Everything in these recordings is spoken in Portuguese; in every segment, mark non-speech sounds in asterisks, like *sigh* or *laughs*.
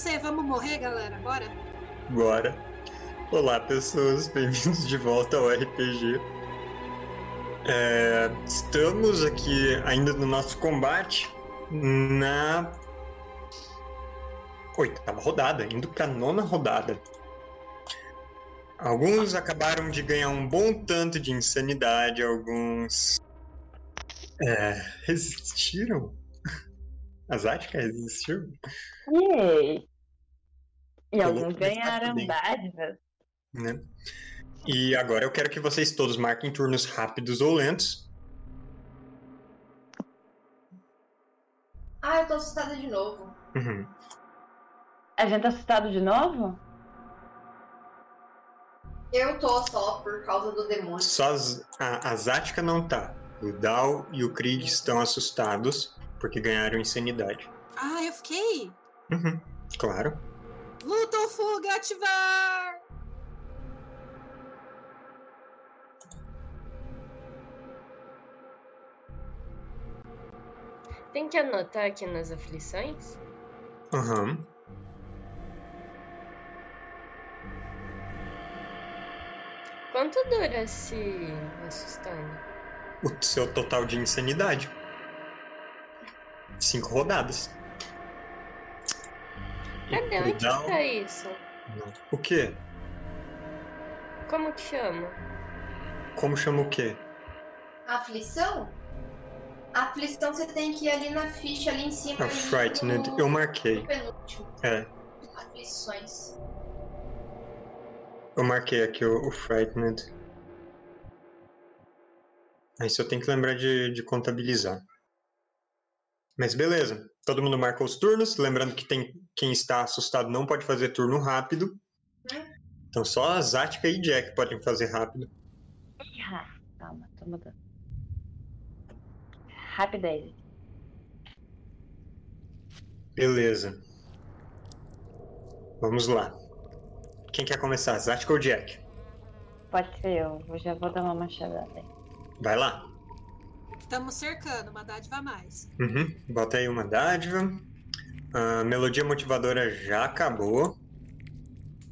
C, vamos morrer, galera? Bora? Bora. Olá, pessoas, bem-vindos de volta ao RPG. É, estamos aqui ainda no nosso combate na oitava rodada, indo para nona rodada. Alguns acabaram de ganhar um bom tanto de insanidade, alguns é, resistiram. *laughs* A Zática resistiu? Yay! E alguns ganharam dádivas. né? E agora eu quero que vocês todos marquem turnos rápidos ou lentos. Ah, eu tô assustada de novo. Uhum. A gente tá assustado de novo? Eu tô só por causa do demônio. Só as- a, a Zática não tá. O Dal e o Krieg estão assustados porque ganharam insanidade. Ah, eu fiquei. Uhum. Claro. Luta ou fuga, ativar! Tem que anotar aqui nas aflições? Aham. Quanto dura se assustando? O seu total de insanidade. Cinco rodadas. Cadê? pro Onde Dal- que tá isso? O quê? Como que chama? Como chama o quê? Aflição? Aflição você tem que ir ali na ficha, ali em cima. A ali Frightened. no- Eu marquei. É. Aflições. Eu marquei aqui o, o Frightened. Aí só tem que lembrar de, de contabilizar. Mas beleza. Todo mundo marca os turnos. Lembrando que tem quem está assustado não pode fazer turno rápido. Então só a Zática e Jack podem fazer rápido. Ih, calma, tô mudando. Rapidez. Beleza. Vamos lá. Quem quer começar? Zática ou Jack? Pode ser eu, eu já vou dar uma machadada aí. Vai lá. Estamos cercando, uma dádiva a mais. Uhum. Bota aí uma dádiva. A melodia motivadora já acabou.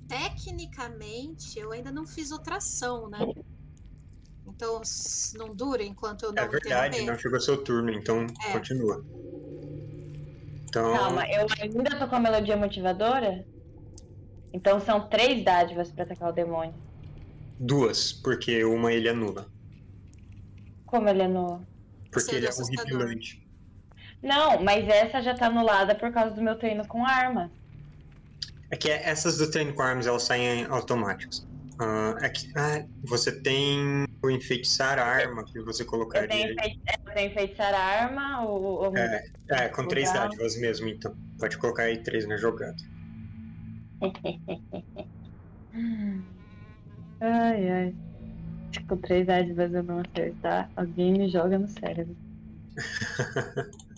Tecnicamente, eu ainda não fiz outra ação, né? Então, não dura enquanto eu não É verdade, não chegou seu turno, então É. continua. Então, Calma, eu ainda tô com a melodia motivadora? Então são três dádivas pra atacar o demônio. duas, porque uma ele anula. Como ele é no. Porque ele é horripilante. Não, mas essa já tá anulada por causa do meu treino com arma. É que essas do treino com armas elas saem automáticas. Ah, é que ah, você tem o enfeitiçar a arma que você Eu colocaria. tenho, eu tenho enfeitiçar a arma, o. o- É, é, com três Legal. dádivas mesmo, então. Pode colocar aí três na jogada. *laughs* Ai, ai. Com três dádivas eu não acertar, alguém me joga no cérebro. *laughs*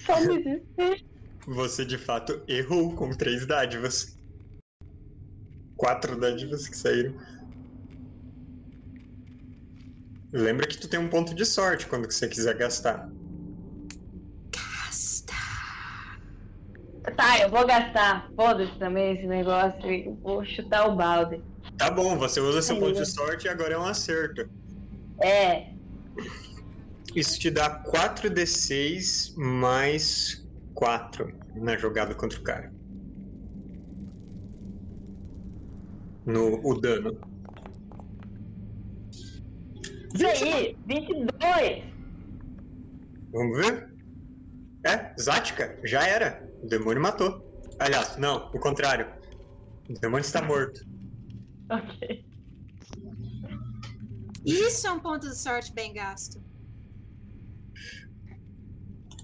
Só me desespero. Você de fato errou com três dádivas. Quatro dádivas que saíram. Lembra que tu tem um ponto de sorte quando que você quiser gastar. Tá, eu vou gastar. Foda-se também esse negócio. Eu vou chutar o balde. Tá bom, você usa seu ponto eu- de sorte e agora é um acerto. É, Isso te dá 4d6 mais 4 na jogada contra o cara. No o dano. isso aí, 22. Vamos ver? É, Zática, já era. O demônio matou. Aliás, não, o contrário. O demônio está morto. Ok. Isso é um ponto de sorte bem gasto.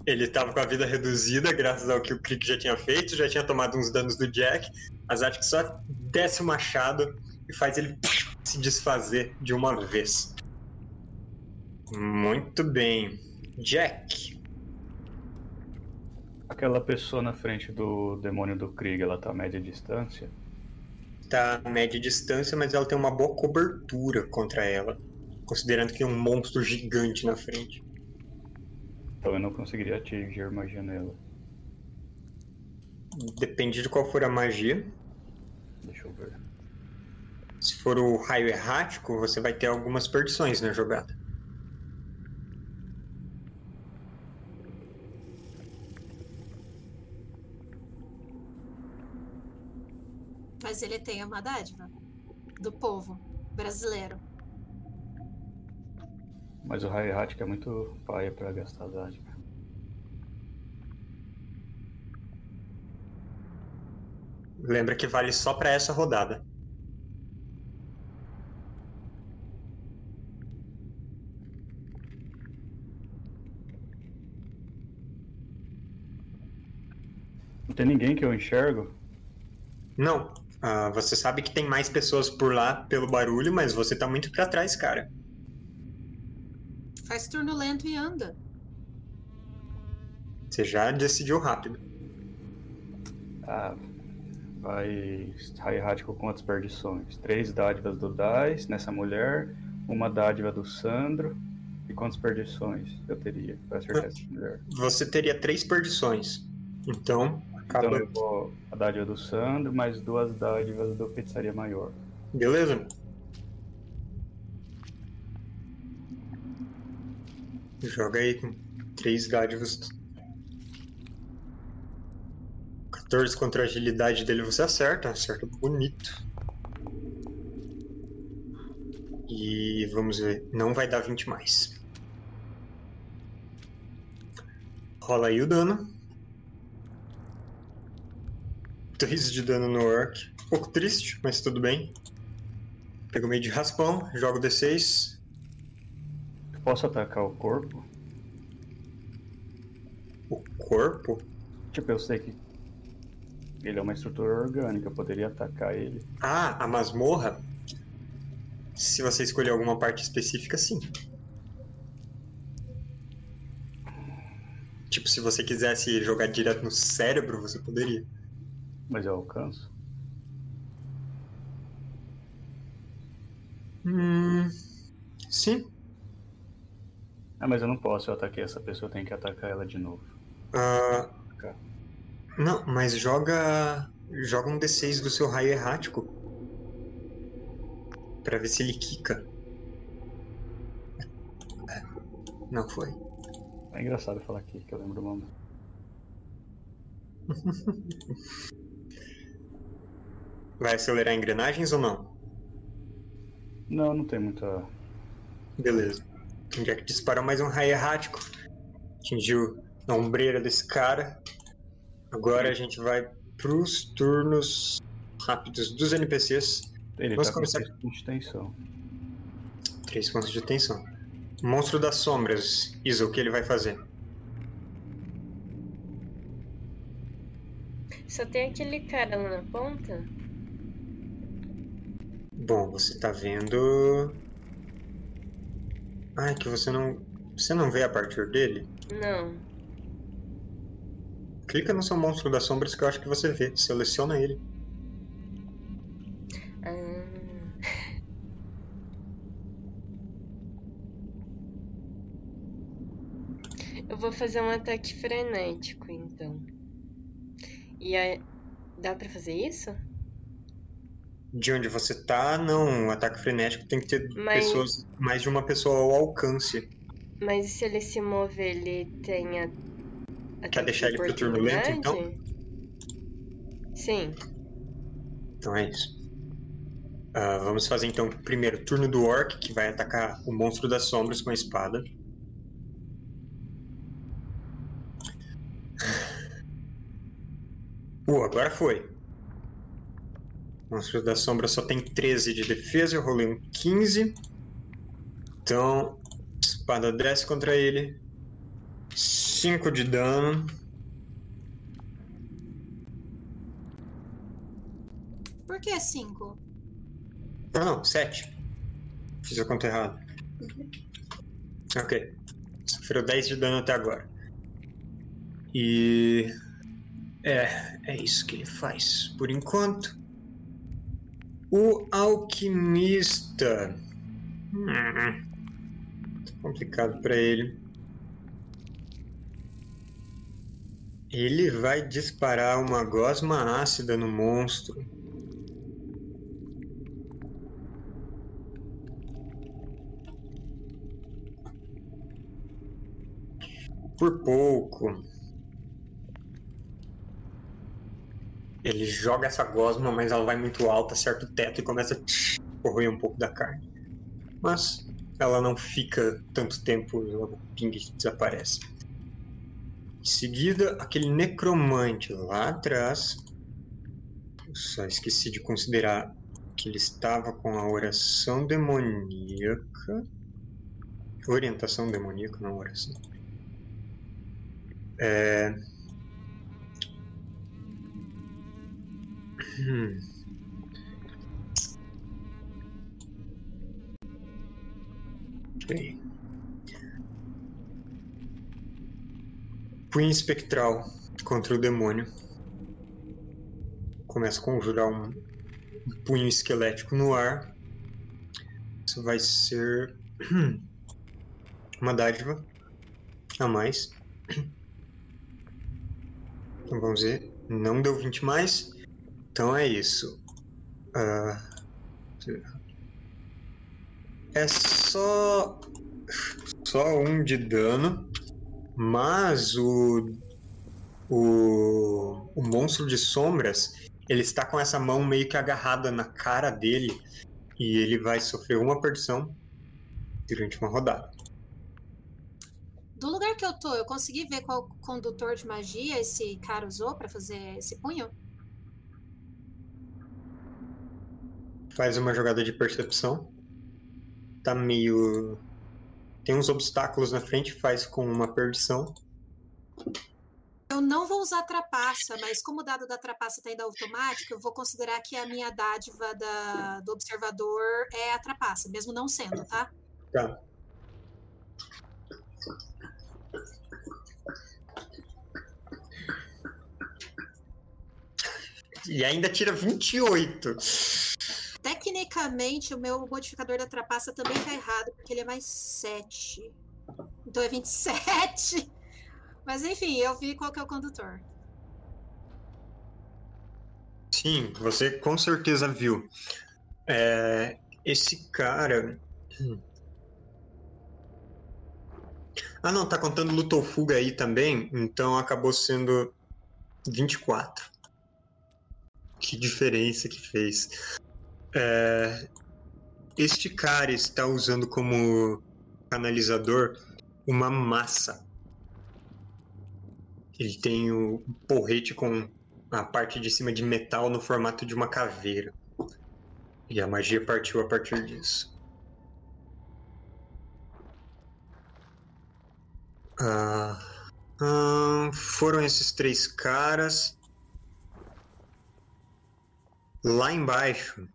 Ele estava com a vida reduzida, graças ao que o Crick já tinha feito, já tinha tomado uns danos do Jack. A Zática só desce o machado e faz ele *sniffs* se desfazer de uma vez. Muito bem. Jack. Aquela pessoa na frente do demônio do Krieg, ela tá a média distância. Tá a média distância, mas ela tem uma boa cobertura contra ela. Considerando que tem um monstro gigante na frente. Então eu não conseguiria atingir magia nela. Depende de qual for a magia. Deixa eu ver. Se for o raio errático, você vai ter algumas perdições na jogada. Mas ele tem uma dádiva do povo brasileiro. Mas o errático é muito paia pra gastar dádiva. Lembra que vale só pra essa rodada. Não tem ninguém que eu enxergo? Não. Ah, você sabe que tem mais pessoas por lá pelo barulho, mas você tá muito pra trás, cara. Faz turno lento e anda. Você já decidiu rápido. Ah, vai errático com quantas perdições? Três dádivas do Dais nessa mulher, uma dádiva do Sandro. E quantas perdições eu teria pra acertar essa mulher? Você teria três perdições. Então. Então eu vou a dádiva do Sandro, mais duas dádivas do Feitiçaria Maior. Beleza? Joga aí com três dádivas. 14 contra a agilidade dele você acerta, acerta bonito. E vamos ver, não vai dar 20 mais. Rola aí o dano. 3 de dano no orc. Um pouco triste, mas tudo bem. Pego meio de raspão, jogo D6. Eu posso atacar o corpo? O corpo? Tipo, eu sei que ele é uma estrutura orgânica, eu poderia atacar ele. Ah, a masmorra? Se você escolher alguma parte específica, sim. Tipo, se você quisesse jogar direto no cérebro, você poderia. Mas eu alcanço. Hum. Sim. Ah, mas eu não posso, eu ataquei essa pessoa, eu tenho que atacar ela de novo. Ah, Atacar. não, mas joga. Joga um D6 do seu raio errático. Pra ver se ele quica. É, Não foi. É engraçado falar aqui, que eu lembro o nome. *laughs* Vai acelerar engrenagens ou não? Não, não tem muita. Beleza. Já que disparou mais um raio errático. Atingiu a ombreira desse cara. Agora a gente vai pros turnos rápidos dos NPCs. Ele Vamos tá com começar- 3 pontos de tensão. Três pontos de tensão. Monstro das sombras. Isa, o que ele vai fazer? Só tem aquele cara lá na ponta? Bom, você tá vendo. Ai, que você não. Você não vê a partir dele? Não. Clica no seu monstro das sombras que eu acho que você vê. Seleciona ele. Ah. Eu vou fazer um ataque frenético, então. E aí. Dá pra fazer isso? De onde você tá, não. Ataque frenético tem que ter Mas- pessoas. Mais de uma pessoa ao alcance. Mas se ele se mover, ele tem a. ataque deixar de ele pro turno lento, então? Sim. Então é isso. Ah, vamos fazer então primeiro turno do Orc, que vai atacar o monstro das sombras com a espada. *sighs* Uh, agora foi. Monstro das sombras só tem 13 de defesa, eu rolei um 15. Então, espada desce contra ele. 5 de dano. Por que cinco? Não, não, 7. Fiz a conta errada. Ok. Sofreu 10 de dano até agora. E. É, é isso que ele faz por enquanto. O alquimista. Hum, complicado pra ele. Ele vai disparar uma gosma ácida no monstro. Por pouco. Ele joga essa gosma, mas ela vai muito alta, acerta o teto e começa a corroer um pouco da carne. Mas ela não fica tanto tempo, logo pinga e desaparece. Em seguida, aquele necromante lá atrás. Eu só esqueci de considerar que ele estava com a oração demoníaca. Orientação demoníaca, não oração. É... Hum. Bem. Punho espectral contra o demônio. Começa a conjurar um, um punho esquelético no ar. Isso vai ser *clears throat* uma dádiva a mais. Então vamos ver. Não deu 20 mais. Então é isso. Ah, é só. Só um de dano. Mas o. O, o monstro de sombras. Ele está com essa mão meio que agarrada na cara dele. E ele vai sofrer uma perdição durante uma rodada. Do lugar que eu tô, eu consegui ver qual condutor de magia esse cara usou pra fazer esse punho? Faz uma jogada de percepção. Tá meio. Tem uns obstáculos na frente, faz com uma perdição. Eu não vou usar trapaça, mas como o dado da trapaça tá indo automático, eu vou considerar que a minha dádiva da, do observador é a trapaça, mesmo não sendo, tá? Tá. E ainda tira 28. Tecnicamente, o meu modificador da trapaça também tá errado, porque ele é mais 7. Então é 27. Mas enfim, eu vi qual que é o condutor. Sim, você com certeza viu. É, esse cara. Ah, não, tá contando luta ou fuga aí também, então acabou sendo 24. Que diferença que fez. É, este cara está usando como canalizador uma massa. Ele tem o porrete com a parte de cima de metal no formato de uma caveira. E a magia partiu a partir disso. Ah, ah, foram esses três caras. Lá embaixo.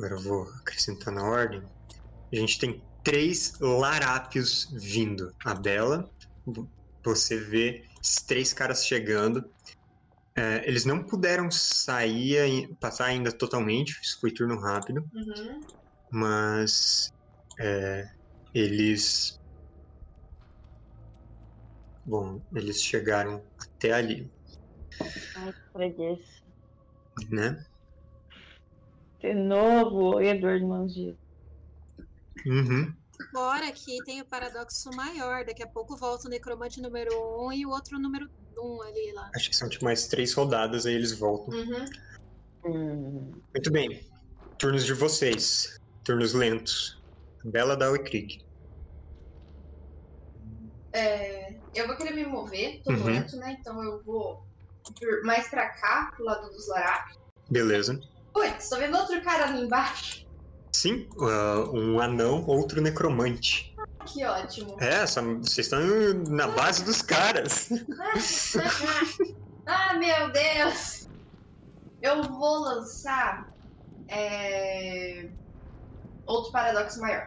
Agora eu vou acrescentar na ordem. A gente tem três larápios vindo. A Bela, você vê esses três caras chegando. É, eles não puderam sair, passar ainda totalmente, isso foi turno rápido. Uhum. Mas é, eles. Bom, eles chegaram até ali, Ai, que preguiça. né? De novo, Edward Mangia. Uhum. Agora que tem o paradoxo maior. Daqui a pouco volta o necromante número 1 um e o outro número 1 um ali lá. Acho que são tipo mais três rodadas, aí eles voltam. Uhum. Hum, Muito bem. Turnos de vocês. Turnos lentos. Bela e Krieg. É, eu vou querer me mover, tô Uhum. lento, né? Então eu vou mais pra cá, pro lado dos Larap. Beleza. Putz, tô vendo outro cara ali embaixo. Sim, ah, um anão, outro necromante. Que ótimo. É, essa- vocês estão na base dos caras. *laughs* ah, meu Deus! Eu vou lançar é, outro paradoxo maior.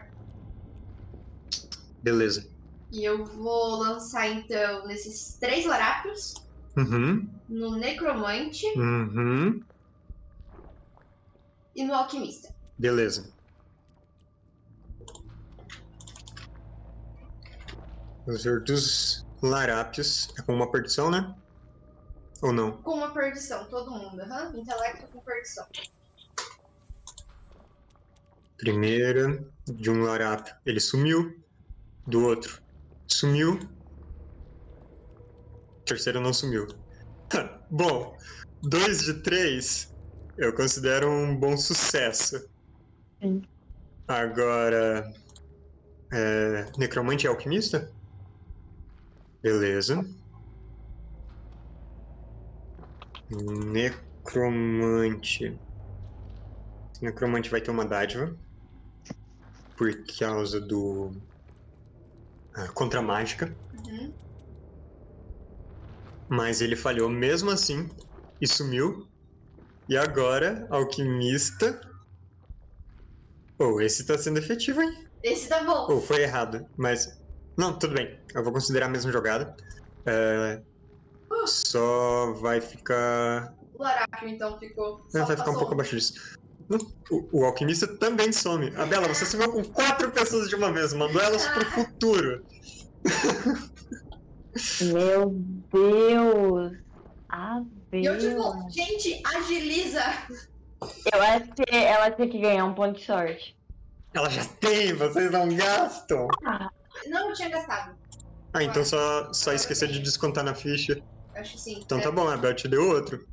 Beleza. E eu vou lançar então nesses três larápios, Uhum. no necromante Uhum. E no alquimista. Beleza. Os outros larápios. É com uma perdição, né? Ou não? Com uma perdição, todo mundo. aham. Intelecto com perdição. Primeira, de um larápio, ele sumiu. Do outro, sumiu. Terceiro não sumiu. bom, dois de três eu considero um bom sucesso. Sim. Agora. É, necromante e alquimista? Beleza. Necromante. Necromante vai ter uma dádiva. Por causa do. ah, contra a mágica. Uhum. Mas ele falhou mesmo assim e sumiu. E agora, alquimista. Oh, esse tá sendo efetivo, hein? Esse tá bom. Ou foi errado, mas. Não, tudo bem. Eu vou considerar a mesma jogada. É, Só vai ficar. O Larápio, então, ficou. É, só vai ficar um pouco abaixo disso. O, o alquimista também some. A Bela, você sumiu com quatro pessoas de uma vez, mandou elas pro *laughs* futuro. Meu Deus! Ah, E eu, tipo, gente, agiliza. Eu acho que ela tinha que ganhar um ponto de sorte. Ela já tem, vocês não gastam. Não, eu tinha gastado. Ah, então só, só esqueceu de descontar na ficha. Acho que sim. Então É, tá bom, a Bel te deu outro.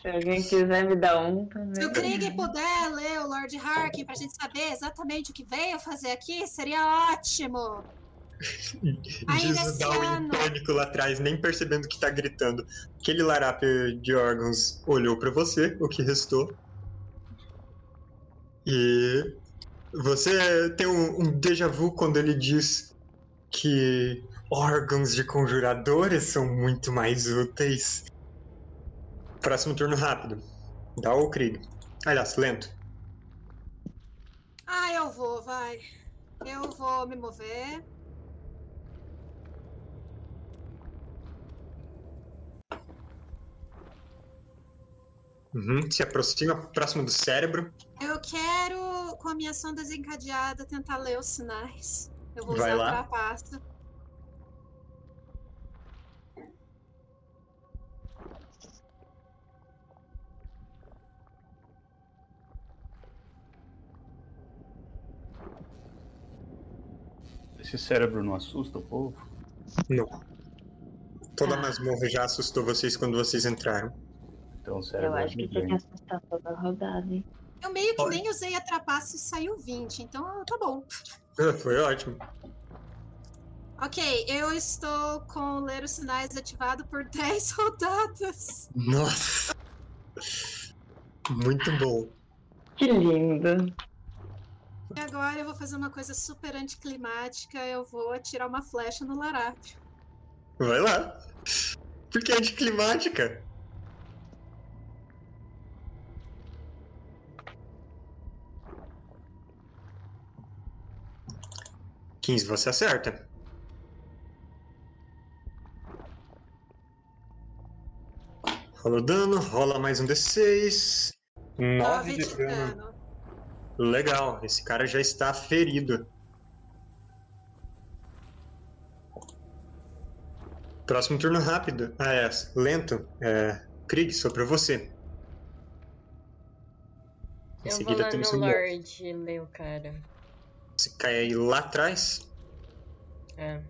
Se alguém quiser me dar um Se também. o Krieg puder ler o Lord Harkin pra gente saber exatamente o que veio fazer aqui, seria ótimo. Down em ano. pânico lá atrás, nem percebendo que tá gritando. Aquele larápio de órgãos olhou pra você, o que restou. E você tem um, um déjà vu quando ele diz que órgãos de conjuradores são muito mais úteis. Próximo turno rápido. Dá o Krieg. Aliás, lento. Ah, eu vou, vai. Eu vou me mover. Uhum, Se aproxima próximo do cérebro. Eu quero, com a minha ação desencadeada, tentar ler os sinais. Eu vou Vai usar lá. a trapaça. Esse cérebro não assusta o povo? Não. Toda a Ah. masmorra já assustou vocês quando vocês entraram. Então o Eu cérebro é acho que tinha que assustar toda a rodada, hein? Eu meio que Olha. nem usei a trapaça e saiu 20, então tá bom. Ah, Foi ótimo. Ok, eu estou com ler os sinais ativado por *laughs* 10 rodadas. Nossa! Muito bom. Que lindo. E agora eu vou fazer uma coisa super anticlimática. Eu vou atirar uma flecha no larápio. Vai lá. Porque é anticlimática. Quinze, você acerta. Rola o dano, rola mais um D6. 9 9 de de dano. dano. Legal, esse cara já está ferido. Próximo turno rápido. Ah, é. Lento. É. Krieg, sou pra você. Em Eu vou seguida lá temos no o Lorde ler o cara. Você cai aí lá atrás. É.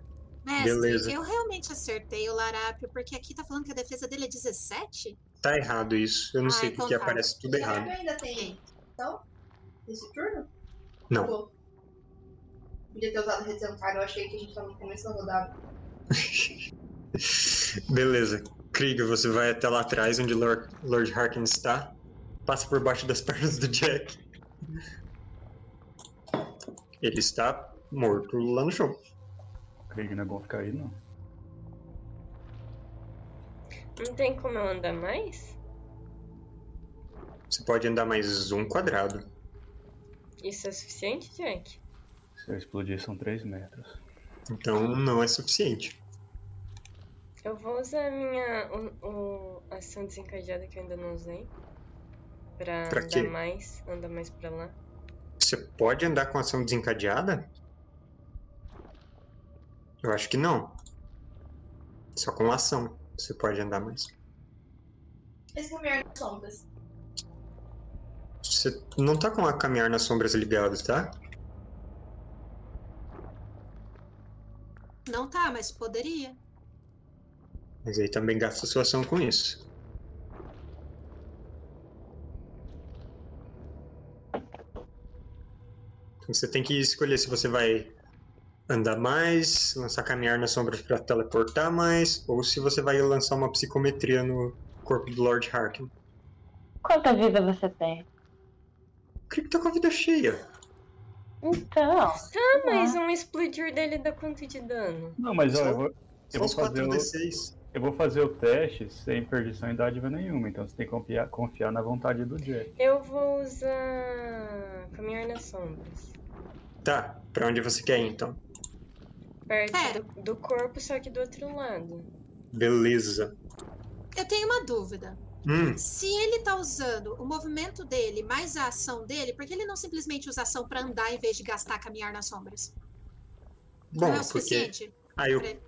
Mestre, Beleza. eu realmente acertei o larápio, porque aqui tá falando que a defesa dele é 17? Tá errado isso. Eu não Ah, sei então porque tá. aparece tudo O errado. Ainda tem. Então? Esse turno? Não. Podia ter usado retentar, eu achei que a gente tava no começo da rodada. *laughs* Beleza. Krieg, você vai até lá atrás, onde Lord, Lord Harkin está. Passa por baixo das *laughs* pernas do Jack. Ele está morto lá no chão. Krieg não é bom ficar aí, não. Não tem como eu andar mais? Você pode andar mais um quadrado. Isso é suficiente, Jack? Se eu explodir, são 3 metros. Então não é suficiente. Eu vou usar a minha o, o- ação desencadeada que eu ainda não usei. Pra, Pra andar quê? mais, andar mais pra lá. Você pode andar com ação desencadeada? Eu acho que não. Só com ação você pode andar mais. Esse caminhar nas sombras. Você não tá com a caminhar nas sombras ligado, tá? Não tá, mas poderia. Mas aí também gasta sua ação com isso. Você tem que escolher se você vai andar mais, lançar caminhar nas sombras para teleportar mais, ou se você vai lançar uma psicometria no corpo do Lord Harkin. Quanta vida você tem? O que tá com a vida cheia? Então. Ah, mas um explodir dele dá quanto de dano? Não, mas ó, eu vou, eu São vou os fazer o, 4d6. Eu vou fazer o teste sem perdição em dádiva nenhuma, então você tem que confiar, confiar na vontade do Jack. Eu vou usar caminhar nas sombras. Tá, pra onde você quer ir então? Perto Pera. do, do corpo, só que do outro lado. Beleza. Eu tenho uma dúvida. Hum, Se ele tá usando o movimento dele mais a ação dele, por que ele não simplesmente usa ação pra andar em vez de gastar caminhar nas sombras? bom, não é o porque. suficiente? Aí eu pra ele?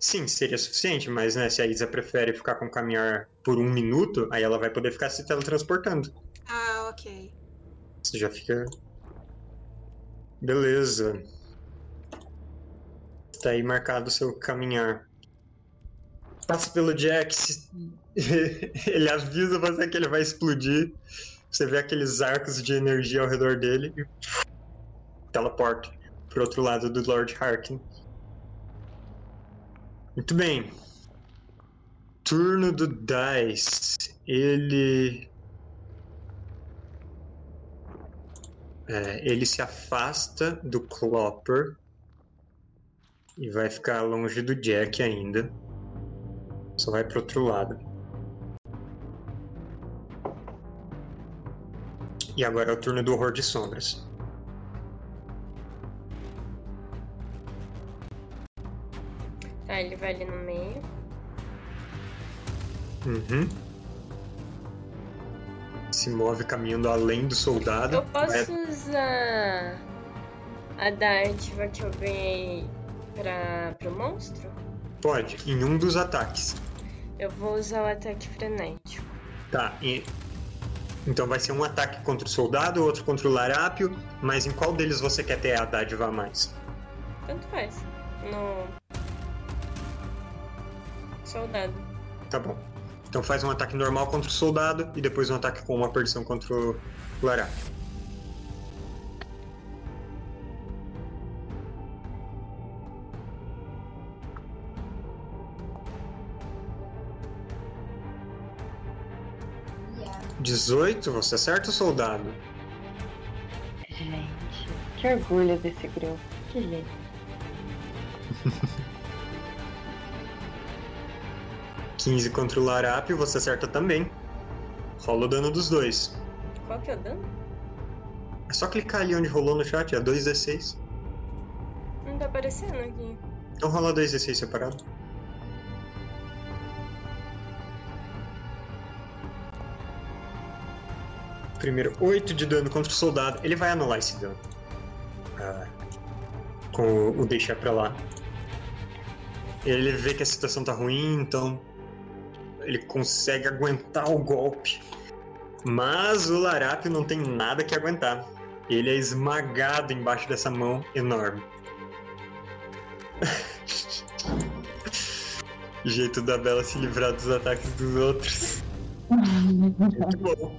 Sim, seria suficiente, mas né, se a Isa prefere ficar com caminhar por um minuto, aí ela vai poder ficar se teletransportando. Ah, ok. Você já fica. Beleza. Tá aí marcado o seu caminhar. Passa pelo Jack. se- *laughs* ele avisa você que ele vai explodir. Você vê aqueles arcos de energia ao redor dele e teleporta pro outro lado do Lord Harkin. Muito bem. Turno do Dice. Ele. É, ele se afasta do Clopper e vai ficar longe do Jack ainda. Só vai pro outro lado. E agora é o turno do Horror de Sombras. Tá, ele vai ali no meio. Uhum. Se move caminhando além do soldado. Eu Vai- posso usar a dádiva que eu ganhei pra, pro monstro? Pode, em um dos ataques. Eu vou usar o ataque frenético. Tá, e... então vai ser um ataque contra o soldado, outro contra o larápio, mas em qual deles você quer ter a dádiva a mais? Tanto faz. No. Soldado. Tá bom. Então faz um ataque normal contra o soldado e depois um ataque com uma perdição contra o. Yeah. 18, você acerta o soldado. Gente, que orgulho desse grupo. Que lindo. *laughs* quinze contra o larápio, você acerta também. Rola o dano dos dois. Qual que é o dano? É só clicar ali onde rolou no chat, é 2d6. Não tá aparecendo aqui. Então rola 2d6 separado. Primeiro, 8 de dano contra o soldado. Ele vai anular esse dano. Ah, com o, o deixar pra lá. Ele vê que a situação tá ruim, então ele consegue aguentar o golpe. Mas o Larápio não tem nada que aguentar. Ele é esmagado embaixo dessa mão enorme. *laughs* Jeito da Bela se livrar dos ataques dos outros. Muito bom.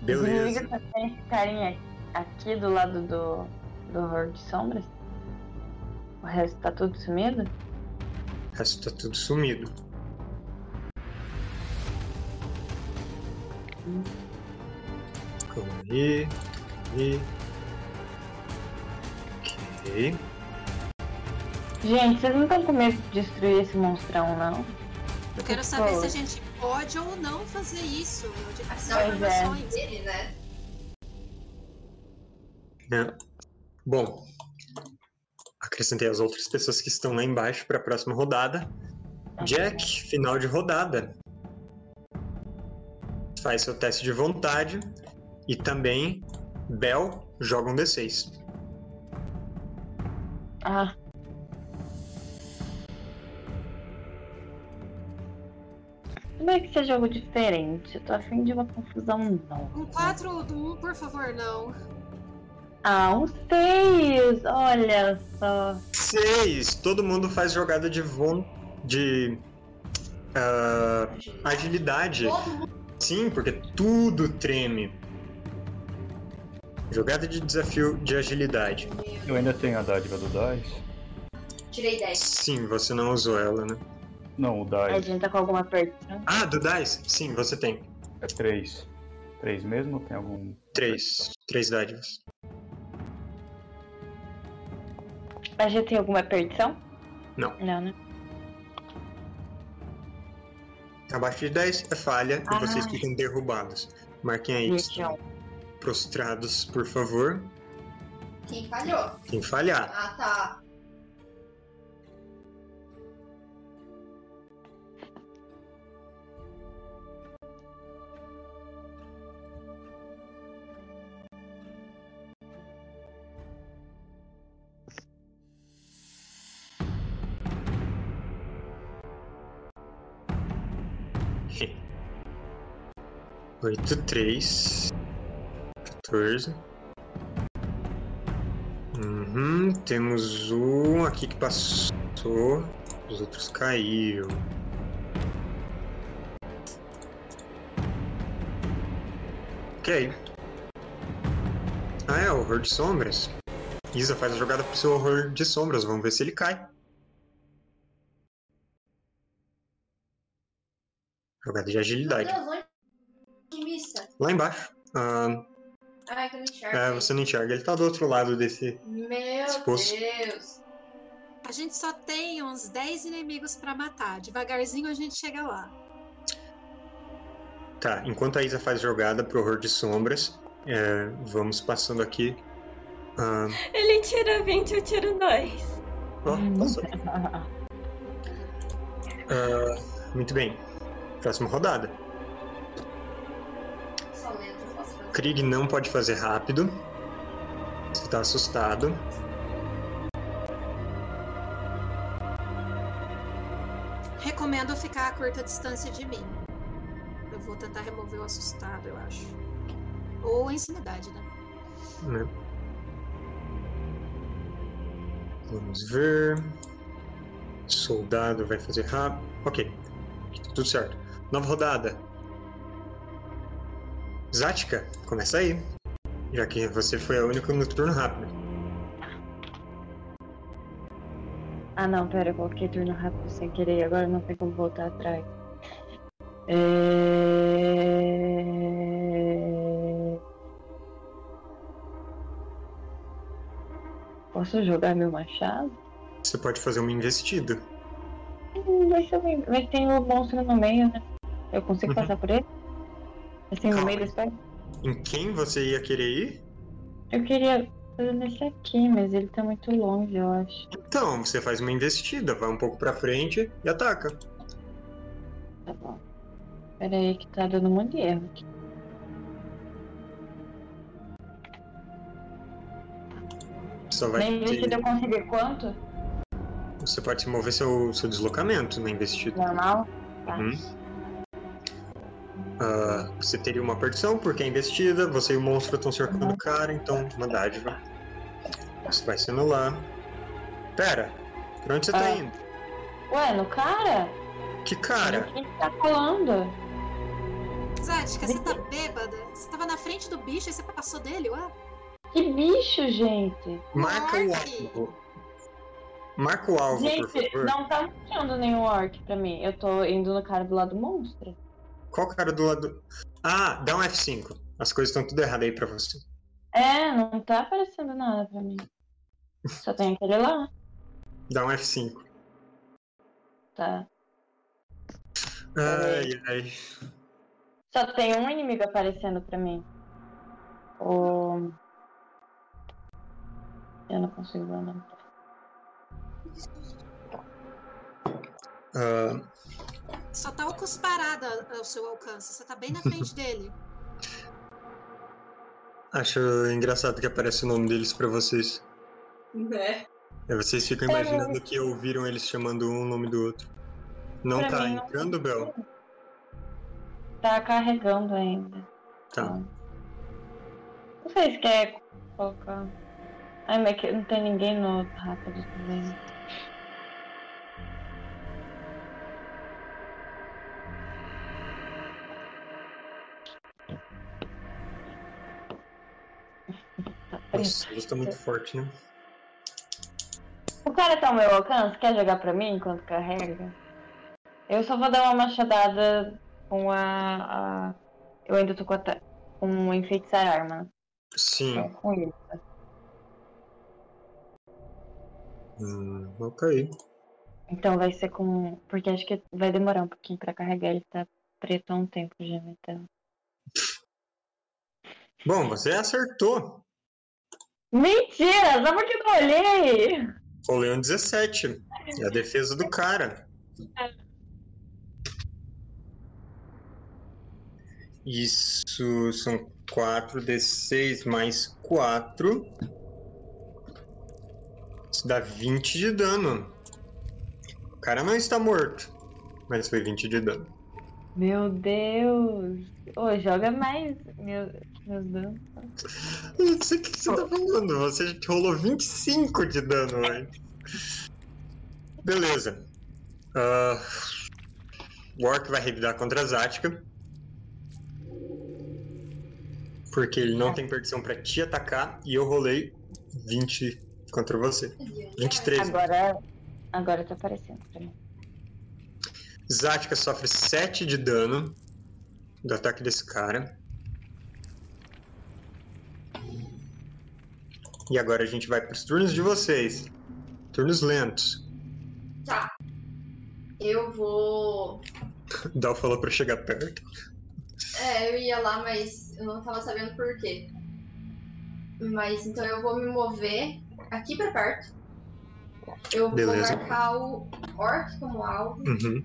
Beleza. só tem ficarem aqui do lado do, do horror de sombras? O resto tá tudo sumido? O resto tá tudo sumido. Calma aí. calma aí. Ok. Gente, vocês não estão com medo de destruir esse monstrão, não? Eu quero saber Pô. se a gente pode ou não fazer isso. Preciso de Pois é. informações. Dele, né? É. Bom, acrescentei as outras pessoas que estão lá embaixo para a próxima rodada. Jack, final de rodada. Faz seu teste de vontade. E também, Bel, joga um D6. Ah. Como é que esse jogo diferente? Eu tô afim de uma confusão não. Um 4 do 1, por favor, não. Ah, um 6! Olha só. Seis. Todo mundo faz jogada de von... de ah, agilidade. Sim, porque tudo treme. Jogada de desafio de agilidade. Eu ainda tenho a dádiva do Dice. tirei 10. Sim, você não usou ela, né? Não, o A Dice gente tá com alguma perdição. Ah, do Dice? Sim, você tem. é 3. 3 mesmo ou tem algum. Três. Três dádivas. A gente tem alguma perdição? Não. Não, né? Abaixo de 10 é falha Ah. e vocês ficam derrubados. Marquem aí. que estão Prostrados, por favor. Quem falhou? Quem falhar. Ah, tá. Oito, três. 14. Uhum, temos um aqui que passou. Os outros caíram. Ok. Ah, é, horror de sombras. Isa faz a jogada pro seu horror de sombras. Vamos ver se ele cai. Jogada de agilidade. Deus, onde de missa? Lá embaixo. Ah, Ai, que eu não enxergo. é, você não enxerga. Ele tá do outro lado desse. Meu. Deus. A gente só tem uns 10 inimigos pra matar. Devagarzinho a gente chega lá. Tá, enquanto a Isa faz jogada pro horror de sombras, é, vamos passando aqui. Ah, Ele tira 20, eu tiro 2. ó, passou. *laughs* Ah, muito bem. Próxima rodada. Krieg não pode fazer rápido. Você tá assustado. Recomendo ficar a curta distância de mim. Eu vou tentar remover o assustado, eu acho. Ou a insanidade, né? né? Vamos ver. Soldado vai fazer rápido. Ok. Tudo certo. Nova rodada. Zática, começa aí. Já que você foi a única no turno rápido. Ah não, pera, eu coloquei turno rápido sem querer, agora não tem como voltar atrás. É... Posso jogar meu machado? Você pode fazer uma investida. Hum, Deixa eu. Mas tem o monstro no meio, né? Eu consigo Uhum. passar por ele? Assim, no meio? Em quem você ia querer ir? Eu queria fazer nesse aqui, mas ele tá muito longe, eu acho. Então, você faz uma investida, vai um pouco pra frente e ataca. Tá bom. Pera aí que tá dando um monte de erro aqui. Só vai Na investida ter... eu consegui quanto? Você pode se mover seu, seu deslocamento na investida. Normal? Tá. Uhum. Ah, você teria uma perdição, porque é investida, você e o monstro estão cercando o cara, então uma dádiva. Isso vai se anular. Pera, pra onde você tá Ah. indo? Ué, no cara? Que cara? O que que tá falando? Zática, você tá bêbada? Você tava na frente do bicho e você passou dele, ué? Que bicho, gente? Marca o alvo. Marca o alvo, por Gente, favor. não tá mostrando nenhum orc pra mim. Eu tô indo no cara do lado do monstro. Qual cara do lado. Ah, dá um F5. As coisas estão tudo erradas aí pra você. É, não tá aparecendo nada pra mim. Só tem aquele lá. Dá um F5. Tá. Ai, ai. Só tem um inimigo aparecendo pra mim. O... Eu não consigo ver o nome. Ah, Só tá o cusparada ao seu alcance. Você tá bem na frente *laughs* dele. acho engraçado que aparece o nome deles pra vocês. Né? Aí vocês ficam É, imaginando que ouviram eles chamando um o nome do outro. Não Pra tá mim, não. entrando, Bel? Tá carregando ainda. Tá. Não sei se quer colocar. Ai, mas que não tem ninguém no rápido também. Nossa, tá muito forte, né? O cara tá ao meu alcance? Quer jogar pra mim enquanto carrega? Eu só vou dar uma machadada com a. a- Eu ainda tô com, a com enfeitiçar arma. Sim. Então, com isso. Hum, ok. Então vai ser com. Porque acho que vai demorar um pouquinho pra carregar. Ele tá preto há um tempo já, então. Bom, você acertou. Mentira! Só porque eu não olhei! Rolei um 17. É a defesa do cara. Isso são 4d6 mais 4. Isso dá 20 de dano. O cara não está morto, mas foi 20 de dano. Meu Deus! Ô, joga mais meu, meus danos. Eu não sei o que você tá falando. Você rolou 25 de dano antes. Beleza. Ah, o Orc vai revidar contra a Zática. Porque ele não tem perdição pra te atacar. E eu rolei 20 contra você. 23. Agora. Agora tá aparecendo pra mim. Zática sofre 7 de dano do ataque desse cara. E agora a gente vai pros turnos de vocês. Turnos lentos. Tá. Eu vou. *laughs* Dal falou pra chegar perto. É, eu ia lá, mas eu não tava sabendo por quê. Mas então eu vou me mover aqui pra perto. Eu Beleza. vou marcar o Orc como alvo Uhum.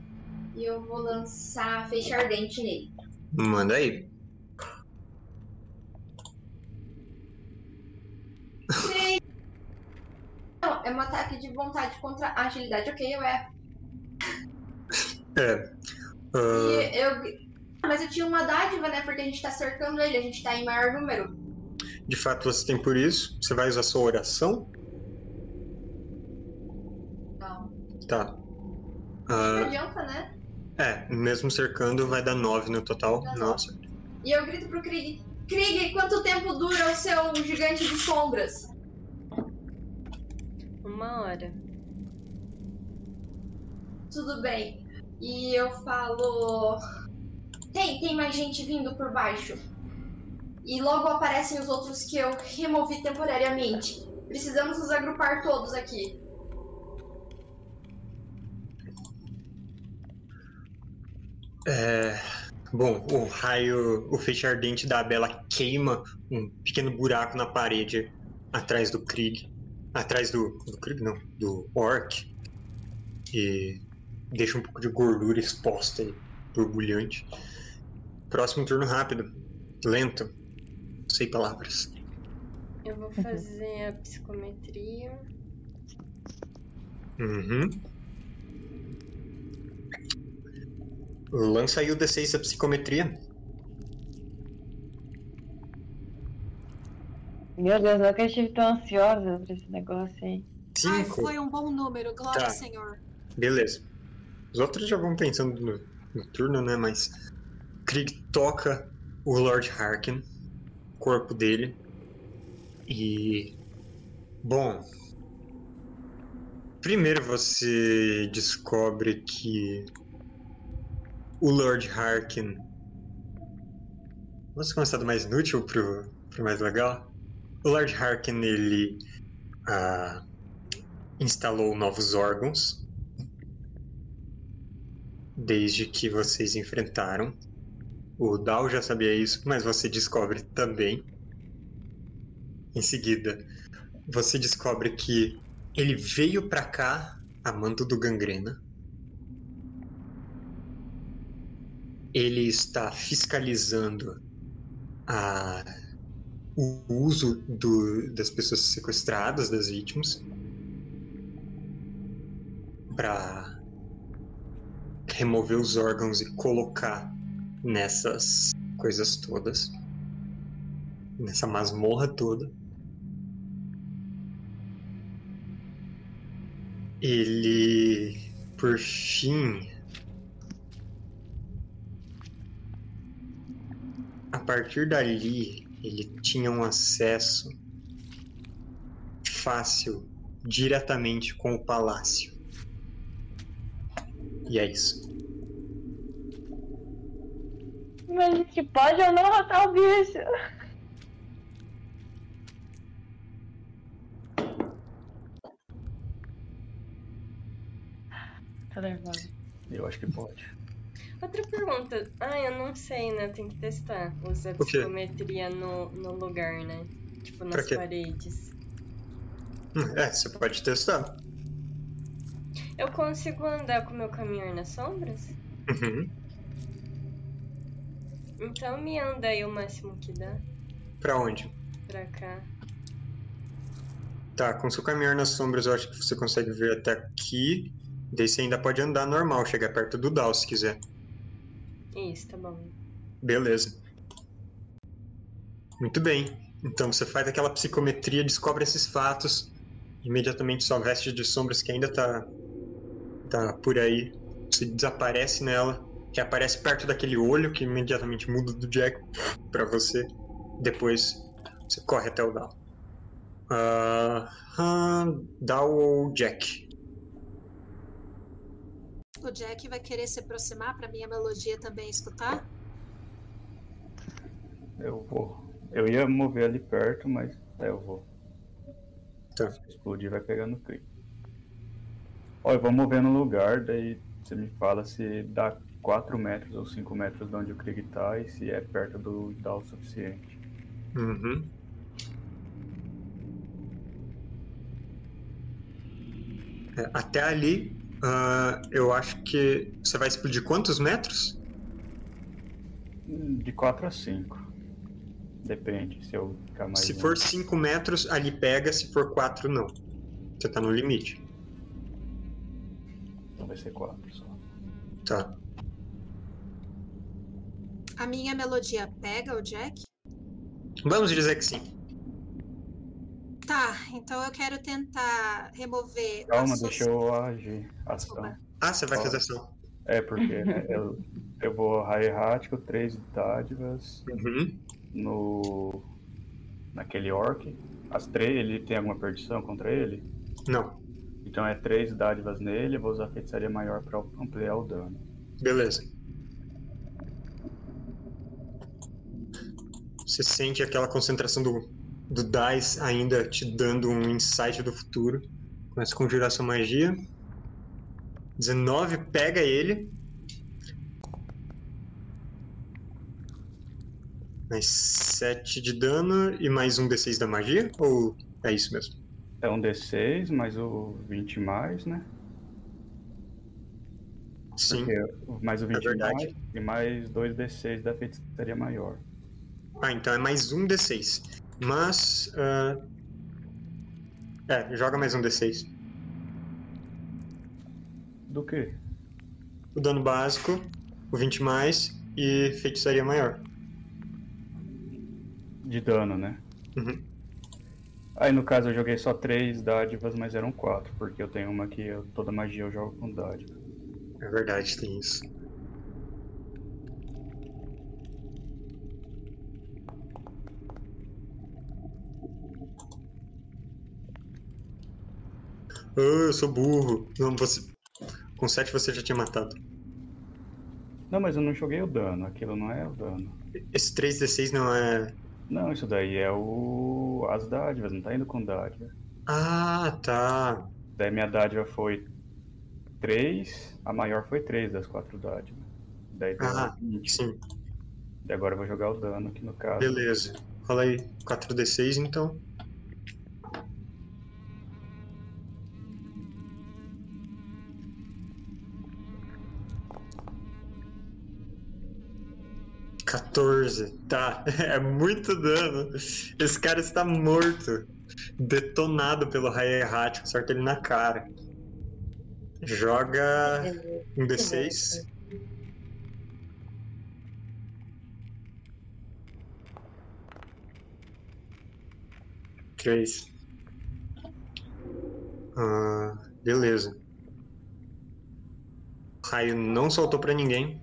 e eu vou lançar Feixe Ardente nele. Manda aí. Não, é um ataque de vontade contra a agilidade. Ok, eu erro. É. Ah, E eu. Mas eu tinha uma dádiva, né? Porque a gente tá cercando ele, a gente tá em maior número. de fato, você tem por isso. Você vai usar sua oração? Não. Tá. Não Ah, adianta, né? é, mesmo cercando, vai dar 9 no total. Dá Nossa. E eu grito pro Krieg: Krieg, quanto tempo dura o seu gigante de sombras? Uma hora. Tudo bem. E eu falo. Tem, tem mais gente vindo por baixo. E logo aparecem os outros que eu removi temporariamente. Precisamos nos agrupar todos aqui. É, bom, o raio, o feixe ardente da Bela queima um pequeno buraco na parede atrás do Krieg. Atrás do. Do não, do Orc. E deixa um pouco de gordura exposta aí, borbulhante. Próximo turno rápido. Lento. Sem palavras. Eu vou fazer a psicometria. Uhum. Lança aí o D6 da psicometria. Meu Deus, nunca estive tão ansiosa pra esse negócio aí. Ai, Cinco. foi um bom número, glória Tá. ao Senhor. Beleza. Os outros já vão pensando no, no turno, né? Mas. Krieg toca o Lord Harkin, o corpo dele. E. Bom. Primeiro você descobre que. O Lord Harkin. Vamos começar do mais inútil pro, pro mais legal? O Lord Harkin, ele. ah, instalou novos órgãos desde que vocês enfrentaram. O Dal já sabia isso, mas você descobre também. Em seguida, você descobre que ele veio pra cá a mando do Gangrena. Ele está fiscalizando a, o uso do- das pessoas sequestradas, das vítimas. pra remover os órgãos e colocar nessas coisas todas. Nessa masmorra toda. Ele, por fim, a partir dali, ele tinha um acesso fácil diretamente com o palácio. E é isso. Mas a gente pode ou não matar o bicho? Tô nervosa. Eu acho que pode. Outra pergunta. Ah, eu não sei, né? Tem que testar. Quê? psicometria no, no lugar, né? Tipo, nas paredes. *laughs* É, você pode testar. Eu consigo andar com o meu caminhão nas sombras? Uhum. Então me anda aí o máximo que dá. Pra onde? Pra cá. Tá, com seu caminhar nas sombras eu acho que você consegue ver até aqui. Daí você ainda pode andar normal, chegar perto do Dal se quiser. Isso, tá bom. Beleza. Muito bem. Então você faz aquela psicometria, descobre esses fatos. Imediatamente sua veste de sombras que ainda tá, tá por aí. Você desaparece nela. Que aparece perto daquele olho que imediatamente muda do Jack pra você. Depois você corre até o Dal. Ah, ah, Dal ou Jack? O Jack vai querer se aproximar pra minha melodia também escutar? Eu vou. Eu ia mover ali perto, mas é, eu vou. Tá. Se explodir, vai pegar no clipe. Ó, eu vou mover no lugar, daí você me fala se dá 4 metros ou 5 metros de onde o Krieg tá e se é perto do Dal o suficiente. Uhum. É, Até ali, ah, eu acho que você vai explodir quantos metros? Hum, De 4 a 5. Depende, se eu ficar mais. Se for 5 metros, ali pega, se for 4, não. Você tá no limite. Então vai ser 4 só. Tá. A minha melodia pega o Jack? Vamos dizer que sim. Tá, então eu quero tentar remover. Calma, deixa eu agir. Ação. Desculpa. Ah, você vai fazer ação. É, porque né, eu, eu vou raio errático, 3 dádivas Uhum. no. naquele orc. As três, ele tem alguma perdição contra ele? Não. Então é 3 dádivas nele, eu vou usar a feitiçaria maior pra ampliar o dano. Beleza. Você sente aquela concentração do, do Dice ainda te dando um insight do futuro. Começa a conjurar sua magia. 19 pega ele. Mais 7 de dano e mais um D6 da magia? Ou é isso mesmo? É um D6, mais o 20 mais, né? Sim. Porque mais o 20 verdade. mais e mais 2 D6 da feitiçaria maior. Ah, então é mais um D6. Mas. ah, É, joga mais um D6. Do que? O dano básico, o 20 mais e feitiçaria maior. De dano, né? Uhum. Aí no caso eu joguei só 3 dádivas, mas eram 4, porque eu tenho uma que eu- toda magia eu jogo com dádiva. É verdade, tem isso. Ah, eu sou burro. Não, você. Com 7 você já tinha matado. Não, mas eu não joguei o dano, aquilo não é o dano. Esse 3D6 não é. Não, isso daí é o. as dádivas, não tá indo com dádiva. Ah, tá. Daí minha dádiva foi 3, a maior foi 3 das 4 dádivas. Daí Ah, 20. Sim, E agora eu vou jogar o dano aqui no caso. beleza. Rola aí 4D6 então. Quatorze, tá. *laughs* É muito dano. Esse cara está morto. Detonado pelo raio errático, sorte ele na cara. Joga um D6. Três. Ah, beleza. O raio não soltou pra ninguém.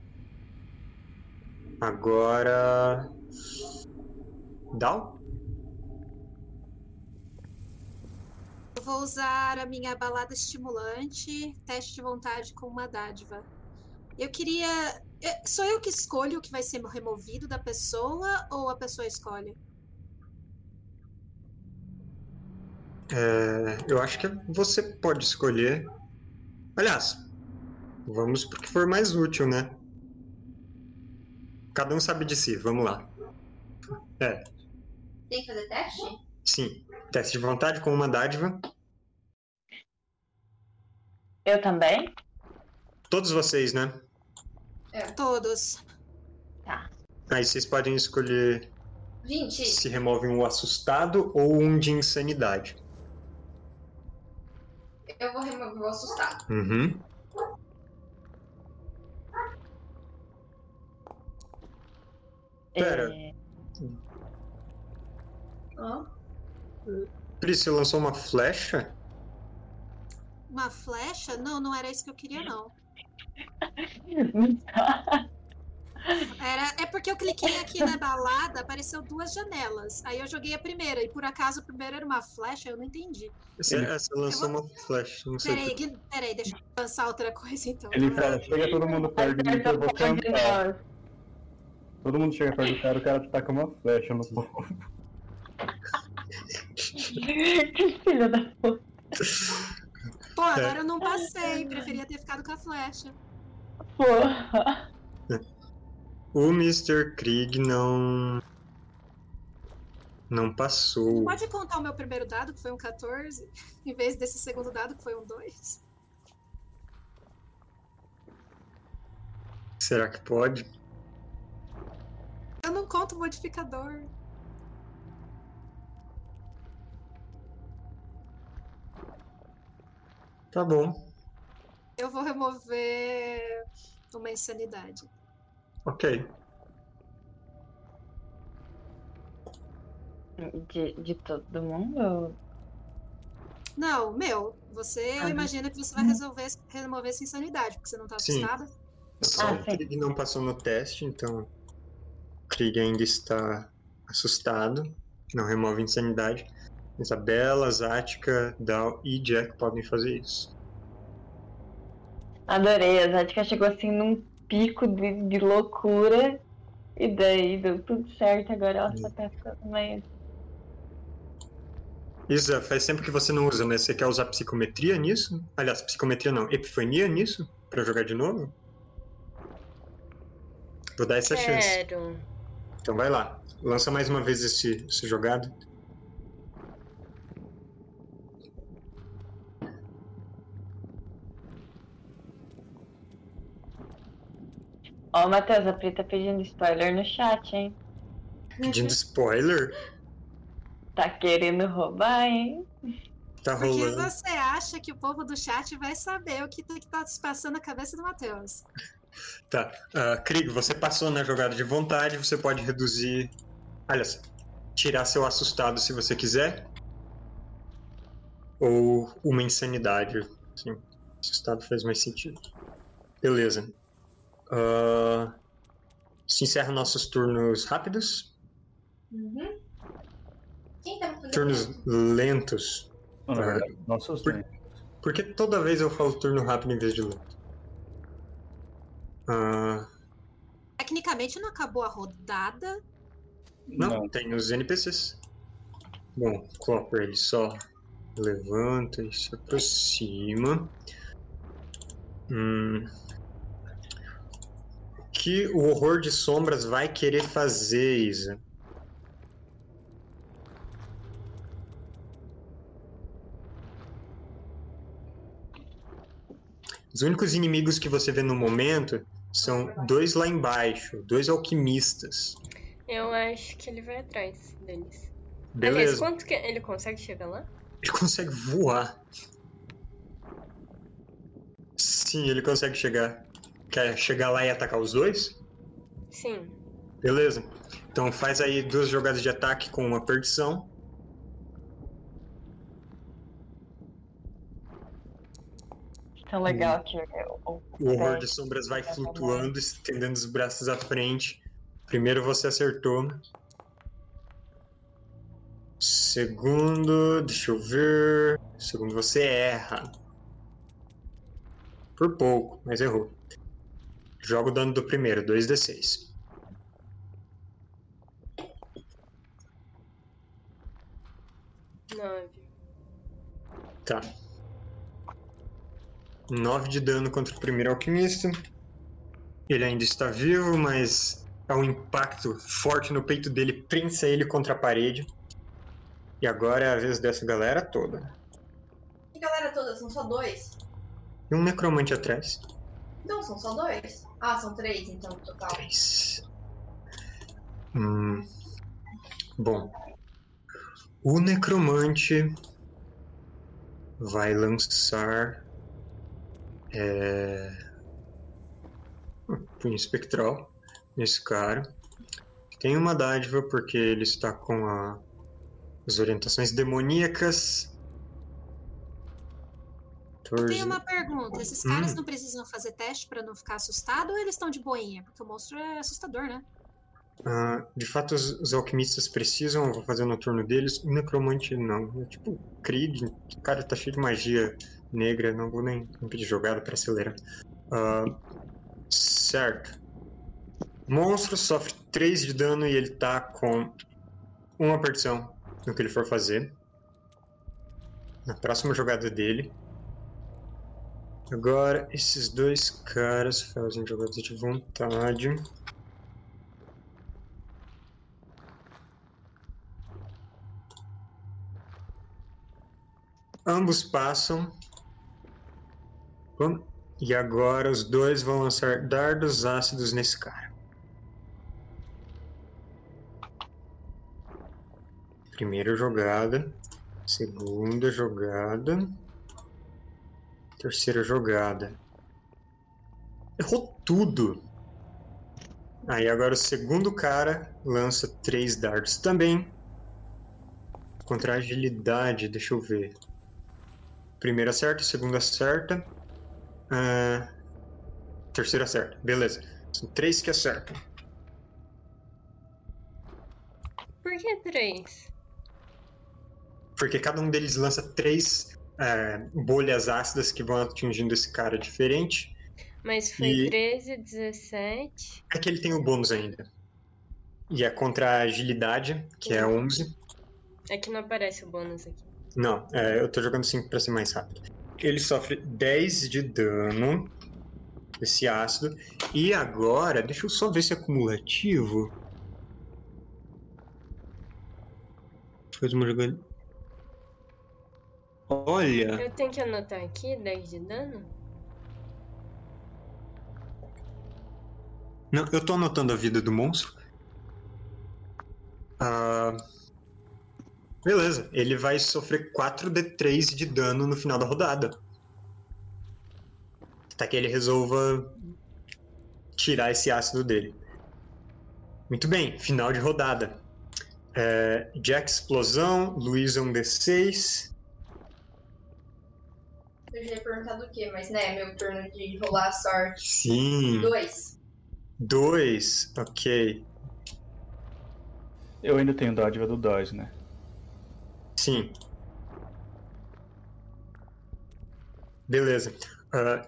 Agora. Dal? Eu vou usar a minha balada estimulante, teste de vontade com uma dádiva. Eu queria. Sou eu que escolho o que vai ser removido da pessoa ou a pessoa escolhe? É, eu acho que você pode escolher. Aliás, vamos pro que for mais útil, né? Cada um sabe de si, vamos lá. É, Tem que fazer teste? sim. Teste de vontade com uma dádiva. Eu também? Todos vocês, né? Todos. Aí vocês podem escolher 20. se removem um assustado ou um de insanidade. Eu vou remover o assustado. Uhum. Pera. É. Pris, você lançou uma flecha? Uma flecha? Não, não era isso que eu queria, não. *laughs* Era, é porque eu cliquei aqui na balada, apareceu duas janelas. Aí eu joguei a primeira, e por acaso a primeira era uma flecha, eu não entendi. Você, é, você lançou uma flecha, não sei. Peraí, gui- peraí, deixa eu lançar outra coisa então. Ele fala, chega todo mundo perto de mim que eu vou cantar. Todo mundo chega perto do cara, o cara taca uma flecha no povo. que filho da puta. Pô, agora eu não passei, preferia ter ficado com a flecha. Porra. O Mr. Krieg não. Não passou. Pode contar o meu primeiro dado, que foi um 14, em vez desse segundo dado, que foi um 2? Será que pode? Eu não conto modificador. Tá bom. Eu vou remover uma insanidade. Ok. De, de todo mundo? Não, meu, você, eu Aham. imagino que você vai resolver remover essa insanidade, porque você não tá Sim. assustada. Só Ah, não passou no teste, então. O Krieg ainda está assustado. Não remove insanidade. Isabela, Zática, Dal e Jack podem fazer isso. Adorei, a Zatka chegou assim num pico de, de loucura. E daí deu tudo certo, agora ela só tá ficando mais. Isa, faz tempo que você não usa, mas você quer usar psicometria nisso? Aliás, psicometria não, epifania nisso? Pra jogar de novo? Vou dar essa chance. Então vai lá. Lança mais uma vez esse, esse jogado. Ó, Matheus, a Pri tá pedindo spoiler no chat, hein? Pedindo spoiler. Tá querendo roubar, hein? Tá Porque rolando. você acha que o povo do chat vai saber o que tá, que tá se passando na cabeça do Matheus. Tá. Ah, Krieg, você passou na jogada de vontade, você pode reduzir. Aliás, tirar seu assustado se você quiser. Ou uma insanidade. Sim, assustado faz mais sentido. Beleza. Ah, se encerra nossos turnos rápidos. Uhum. Quem tá? Turnos lentos. Não, verdade, nossos Por- tempos. Por que toda vez eu falo turno rápido em vez de lento? Ah, Tecnicamente não acabou a rodada. Não, tem os NPCs. Bom, Clopper ele só levanta e se aproxima. Hum. O que o horror de sombras vai querer fazer, Isa? Os únicos inimigos que você vê no momento são dois lá embaixo, dois alquimistas. Eu acho que ele vai atrás deles. Aliás, Beleza. quanto que ele consegue chegar lá? Ele consegue voar. Sim, ele consegue chegar. Quer chegar lá e atacar os dois? Sim. Beleza. Então faz aí duas jogadas de ataque com uma perdição. Tão legal que o, O horror de sombras vai flutuando, estendendo os braços à frente. Primeiro você acertou. Segundo, deixa eu ver. Segundo você erra. Por pouco, mas errou. Joga o dano do primeiro, 2d6. Nove. Tá. 9 de dano contra o primeiro alquimista. Ele ainda está vivo, mas há um impacto forte no peito dele, prensa ele contra a parede. E agora é a vez dessa galera toda. Que galera toda, são só dois? E um necromante atrás. Não, são só dois. Ah, são três então, no total. Três. Hum. Bom. O necromante vai lançar. É... um Punho espectral nesse cara. Tem uma dádiva porque ele está com a- as orientações demoníacas. Tem 14. uma pergunta: esses caras Hum. não precisam fazer teste pra não ficar assustado ou eles estão de boinha? Porque o monstro é assustador, né? Ah, de fato, os, os alquimistas precisam, fazer no turno deles. O necromante não. É tipo, Creed, o cara tá cheio de magia negra, não vou nem, nem pedir jogada pra acelerar. Ah, certo. Monstro sofre 3 de dano e ele tá com uma perdição no que ele for fazer. Na próxima jogada dele. Agora, esses dois caras fazem jogadas de vontade. Ambos passam. E agora os dois vão lançar dardos ácidos nesse cara. Primeira jogada. Segunda jogada. Terceira jogada. Errou tudo. Aí agora o segundo cara lança três dardos também. Contra agilidade, deixa eu ver. Primeiro acerta, segundo acerta. Ah, terceiro acerta. Beleza. São três que acertam. Por que três? Porque cada um deles lança três é, bolhas ácidas que vão atingindo esse cara diferente. Mas foi E- 13, 17. É que ele tem o bônus ainda. E é contra a agilidade, que é 11. É que não aparece o bônus aqui. Não, é, eu tô jogando 5 pra ser mais rápido. Ele sofre 10 de dano. Esse ácido. E agora, deixa eu só ver se é cumulativo. Faz uma jogada. Olha! Eu tenho que anotar aqui 10 de dano? Não, eu tô anotando a vida do monstro. Ah, beleza, ele vai sofrer 4d3 de dano no final da rodada. Até que ele resolva tirar esse ácido dele. Muito bem, final de rodada. É, Jack explosão, Luísa um d6. Eu já ia perguntar do que, mas né, meu turno de rolar a sorte. Sim, Dois. 2, ok. Eu ainda tenho dádiva do Dodge, né? Sim. Beleza. Ah,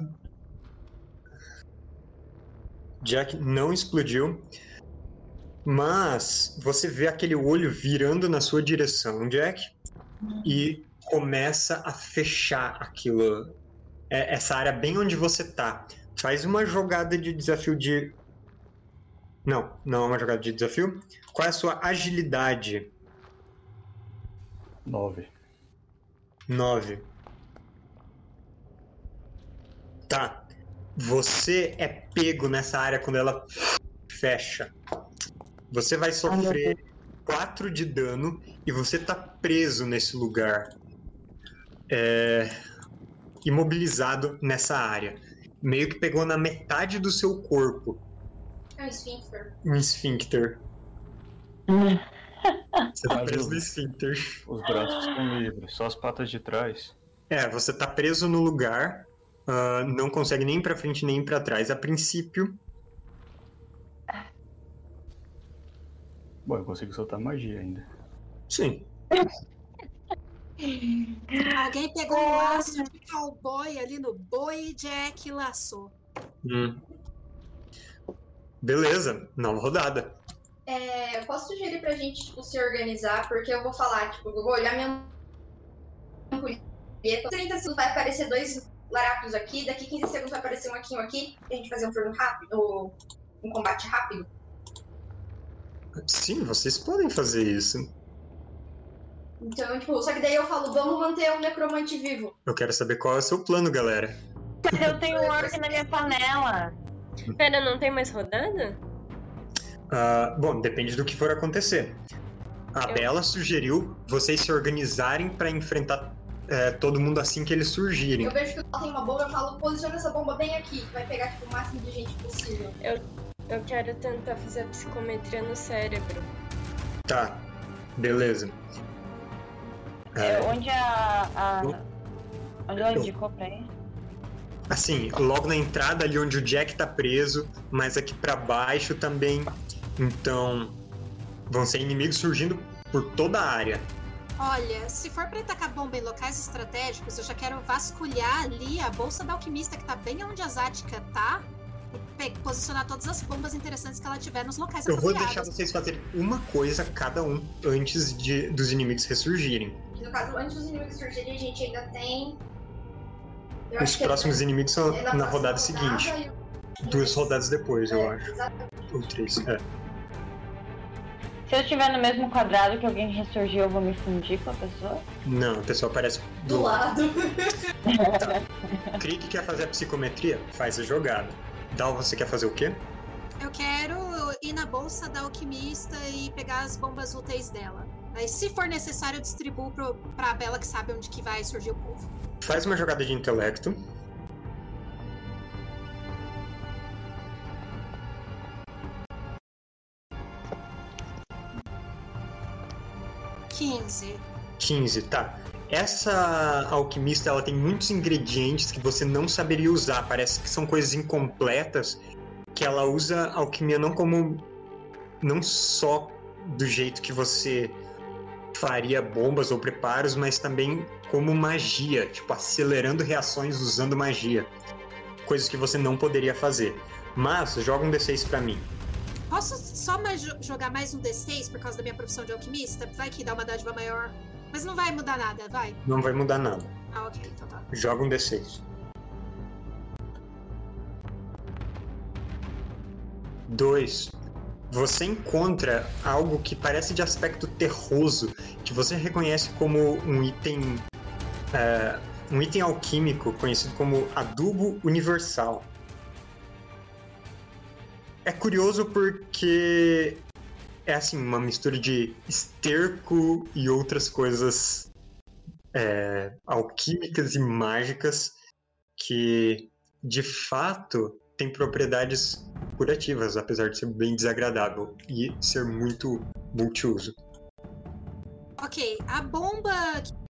Jack não explodiu, mas você vê aquele olho virando na sua direção, Jack, e começa a fechar aquilo, é- essa área bem onde você tá. Faz uma jogada de desafio de. Não, não é uma jogada de desafio. Qual é a sua agilidade? 9. 9. Tá. Você é pego nessa área quando ela fecha. Você vai sofrer 4 de dano e você tá preso nesse lugar. É, imobilizado nessa área. meio que pegou na metade do seu corpo É um esfíncter. um esfíncter. Você tá preso no esfíncter. Os braços estão livres, só as patas de trás. É, você tá preso no lugar, ah, não consegue nem ir pra frente nem ir pra trás. A princípio, Bom, eu consigo soltar magia ainda. sim. Alguém pegou um laço de cowboy ali no boi Jack e laçou. Hum. Beleza, nova rodada. É, eu posso sugerir pra gente, tipo, se organizar, porque eu vou falar, tipo, eu vou olhar minha ampulheta. 30 segundos vai aparecer dois larápios aqui, daqui 15 segundos vai aparecer um aqui, um aqui, e a gente fazer um turno rápido, ou um combate rápido. Sim, vocês podem fazer isso. Então, tipo, só que daí eu falo, vamos manter o necromante vivo. Eu quero saber qual é o seu plano, galera. Mas eu tenho um orc na minha panela. Pera, não tem mais rodada? Ah, bom, depende do que for acontecer. A Eu- Bela sugeriu vocês se organizarem pra enfrentar é, todo mundo assim que eles surgirem. Eu vejo que o Tal tem uma bomba, eu falo, posiciona essa bomba bem aqui, que vai pegar, tipo, o máximo de gente possível. Eu quero tentar fazer a psicometria no cérebro. Tá, beleza. É, É, onde a. a... Eu- Onde ela indicou pra ir? assim, logo na entrada ali onde o Jack tá preso, mas aqui pra baixo também. Então, vão ser inimigos surgindo por toda a área. Olha, se for pra tacar bomba em locais estratégicos, eu já quero vasculhar ali a bolsa da alquimista que tá bem onde a Zática tá. E pe- posicionar todas as bombas interessantes que ela tiver nos locais Eu vou deixar vocês fazerem uma coisa cada um antes de, dos inimigos ressurgirem. No caso, antes dos inimigos surgirem, a gente ainda tem. Eu Os que próximos inimigos são é na próxima rodada seguinte. e o- Duas rodadas depois, eu É, acho. exatamente. Ou três. É. Se eu estiver no mesmo quadrado que alguém ressurgiu, eu vou me fundir com a pessoa? Não, a pessoa aparece do, Do lado. lado. *laughs* Crick quer fazer a psicometria? Faz a jogada. Dal, você quer fazer o quê? Eu quero ir na bolsa da alquimista e pegar as bombas úteis dela. Aí, se for necessário, eu distribuo pro, pra Bela que sabe onde que vai surgir o povo. Faz uma jogada de intelecto. Quinze. 15, tá. Essa alquimista, ela tem muitos ingredientes que você não saberia usar. Parece que são coisas incompletas que ela usa a alquimia não como não só do jeito que você faria bombas ou preparos, mas também como magia, tipo acelerando reações usando magia. Coisas que você não poderia fazer. Mas joga um D6 pra mim. Posso só mais jo- jogar mais um D6 por causa da minha profissão de alquimista? Vai que dá uma dádiva maior. Mas não vai mudar nada, vai. Não vai mudar nada. Ah, ok, então tá. Joga um D6. Dois. Você encontra algo que parece de aspecto terroso, que você reconhece como um item. é, um item alquímico conhecido como adubo universal. É curioso porque é assim, uma mistura de esterco e outras coisas é, alquímicas e mágicas que de fato tem propriedades curativas, apesar de ser bem desagradável e ser muito multiuso. Ok, a bomba. que-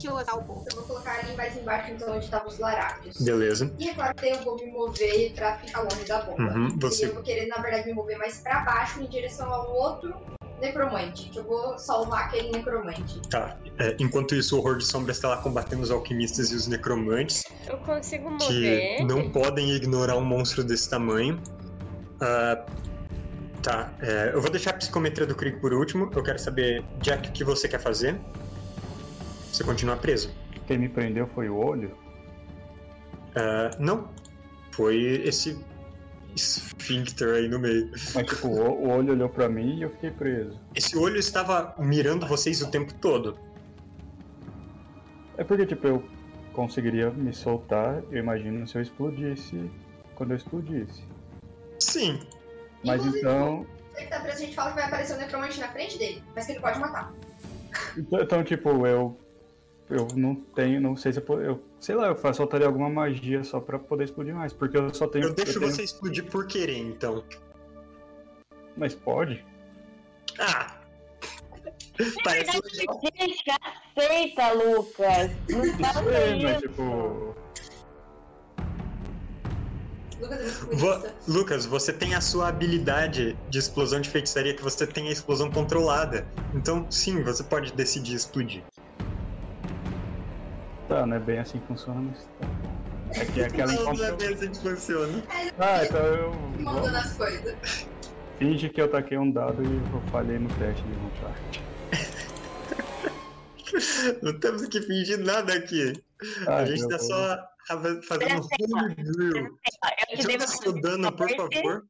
Que eu levar o bomba. Eu vou colocar ali mais embaixo, então, onde estavam os larápios. Beleza. E é claro que eu vou me mover pra ficar longe da bomba. Uhum, E você eu vou querer, na verdade, me mover mais pra baixo em direção ao outro necromante. Que eu vou salvar aquele necromante. tá. É, enquanto isso, o horror de sombras está lá combatendo os alquimistas e os necromantes, Eu consigo que mover. não podem ignorar um monstro desse tamanho. Ah, tá. é, eu vou deixar a psicometria do Krieg por último. Eu quero saber, Jack, o que você quer fazer? Você continua preso. Quem me prendeu foi o olho. Ah, não. Foi esse esfíncter aí no meio. Mas tipo, o, olho olhou pra mim e eu fiquei preso. Esse olho estava mirando vocês o tempo todo. É porque, tipo, eu conseguiria me soltar, eu imagino, se eu explodisse. Quando eu explodisse. Sim. Mas Inclusive, então. Ele tá preso, a gente fala que vai aparecer um necromante na frente dele, mas que ele pode matar. Então, então, tipo, eu eu não tenho, não sei se eu, eu sei lá, eu soltaria alguma magia só pra poder explodir mais, porque eu só tenho. Eu deixo tenho- você explodir por querer, então. Mas pode? Ah! Parece legal. Gente, aceita, Lucas. *laughs* Não sei, mas tipo. Vo- Lucas, você tem a sua habilidade de explosão de feitiçaria que você tem a explosão controlada. Então, sim, você pode decidir explodir. Tá, não é bem assim que funciona, mas. tá. É que é *laughs* aquela Não, não é bem assim que funciona. Ah, então eu. mandando as coisas. Finge que eu taquei um dado e eu falhei no teste de vontade. *laughs* Não temos que fingir nada aqui. Ah, a gente tá vou- só fazendo homebrew. Joga um seu dano, por favor.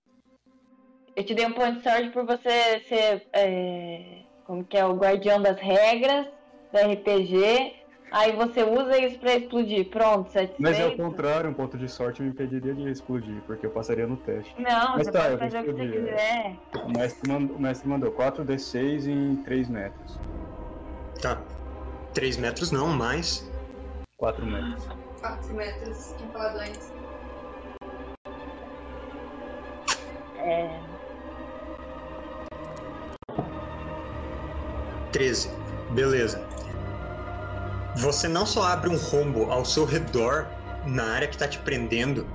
Eu te dei um ponto de sorte por você ser. é, como que é? O guardião das regras da RPG. Aí você usa isso pra explodir. Pronto, satisfeito. Mas é o contrário, um ponto de sorte me impediria de explodir, porque eu passaria no teste. Não, Mas você tá, eu pode fazer o que você explodir, quiser. O mestre, mandou, o mestre mandou 4d6 em 3 metros. Tá. 3 metros não, mais. 4 metros. 4 metros empaladões. É. 13. Beleza. Você não só abre um rombo ao seu redor, na área que tá te prendendo,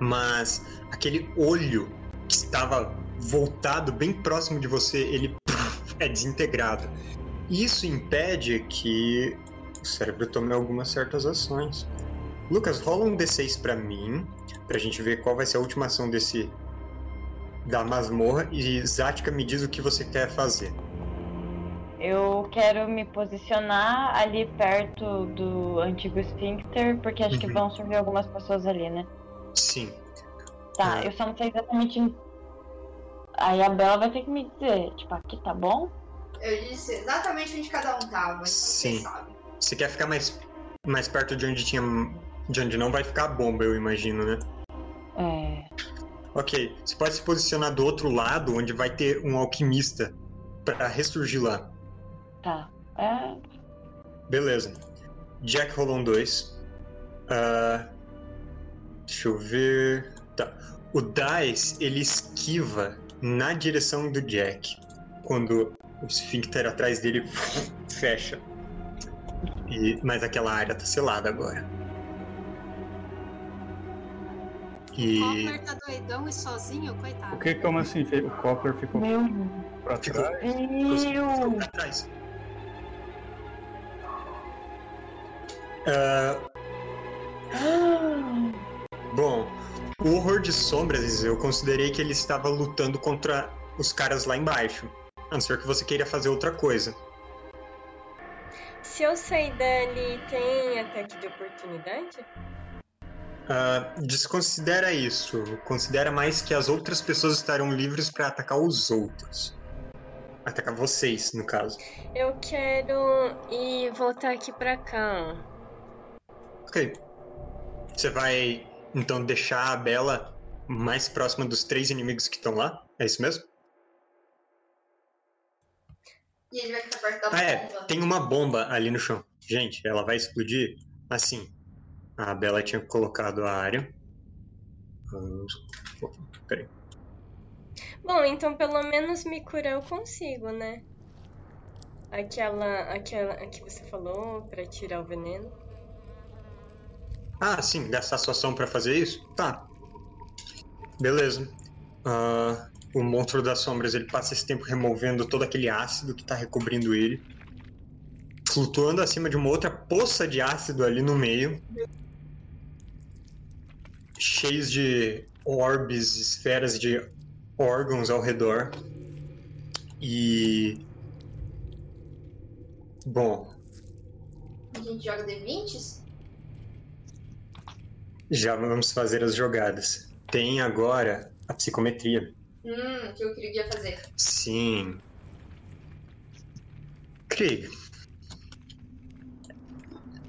mas aquele olho que estava voltado bem próximo de você, ele é desintegrado. Isso impede que o cérebro tome algumas certas ações. Lucas, rola um D6 pra mim, pra gente ver qual vai ser a última ação desse da masmorra e Zatka me diz o que você quer fazer. Eu quero me posicionar ali perto do antigo esfíncter, porque acho que Uhum. vão surgir algumas pessoas ali, né? Sim. Tá, Ah. eu só não sei exatamente. em- Aí a Bela vai ter que me dizer, tipo, aqui tá bom? Eu disse exatamente onde cada um tava, então Sim. você sabe. Você quer ficar mais, mais perto de onde tinha. De onde não vai ficar a bomba, eu imagino, né? É. Ok. Você pode se posicionar do outro lado, onde vai ter um alquimista pra ressurgir lá. Tá. É. Beleza. Jack rolou um 2. deixa eu ver. Tá. O Dice, ele esquiva na direção do Jack. Quando o esfíncter atrás dele *laughs* fecha. E, mas aquela área tá selada agora. O E Copper tá doidão e sozinho, O coitado. que, como assim? O Copper ficou Meu. pra trás? ficou, ficou Meu. pra trás. Ah, Bom, o horror de sombras, eu considerei que ele estava lutando contra os caras lá embaixo. A não ser que você queira fazer outra coisa. Se eu sair dali, tem ataque de oportunidade? Ah, desconsidera isso. Considera mais que as outras pessoas estarão livres para atacar os outros. Atacar vocês, no caso. Eu quero ir voltar aqui pra cá. Ok. Você vai, então, deixar a Bela mais próxima dos três inimigos que estão lá? É isso mesmo? E ele vai ficar perto da Ah, é. bomba. Tem uma bomba ali no chão. Gente, ela vai explodir assim. A Bela tinha colocado a área. Vamos- Peraí. Bom, então pelo menos me curar eu consigo, né? Aquela, aquela que você falou pra tirar o veneno. Ah, sim, gastar sua ação pra fazer isso? Tá. Beleza. Ah, o monstro das sombras ele passa esse tempo removendo todo aquele ácido que tá recobrindo ele. Flutuando acima de uma outra poça de ácido ali no meio. Cheios de orbes, esferas de órgãos ao redor. E. Bom, A gente joga D20s? Já vamos fazer as jogadas. Tem agora a psicometria. Hum, que eu queria fazer. Sim. Krieg.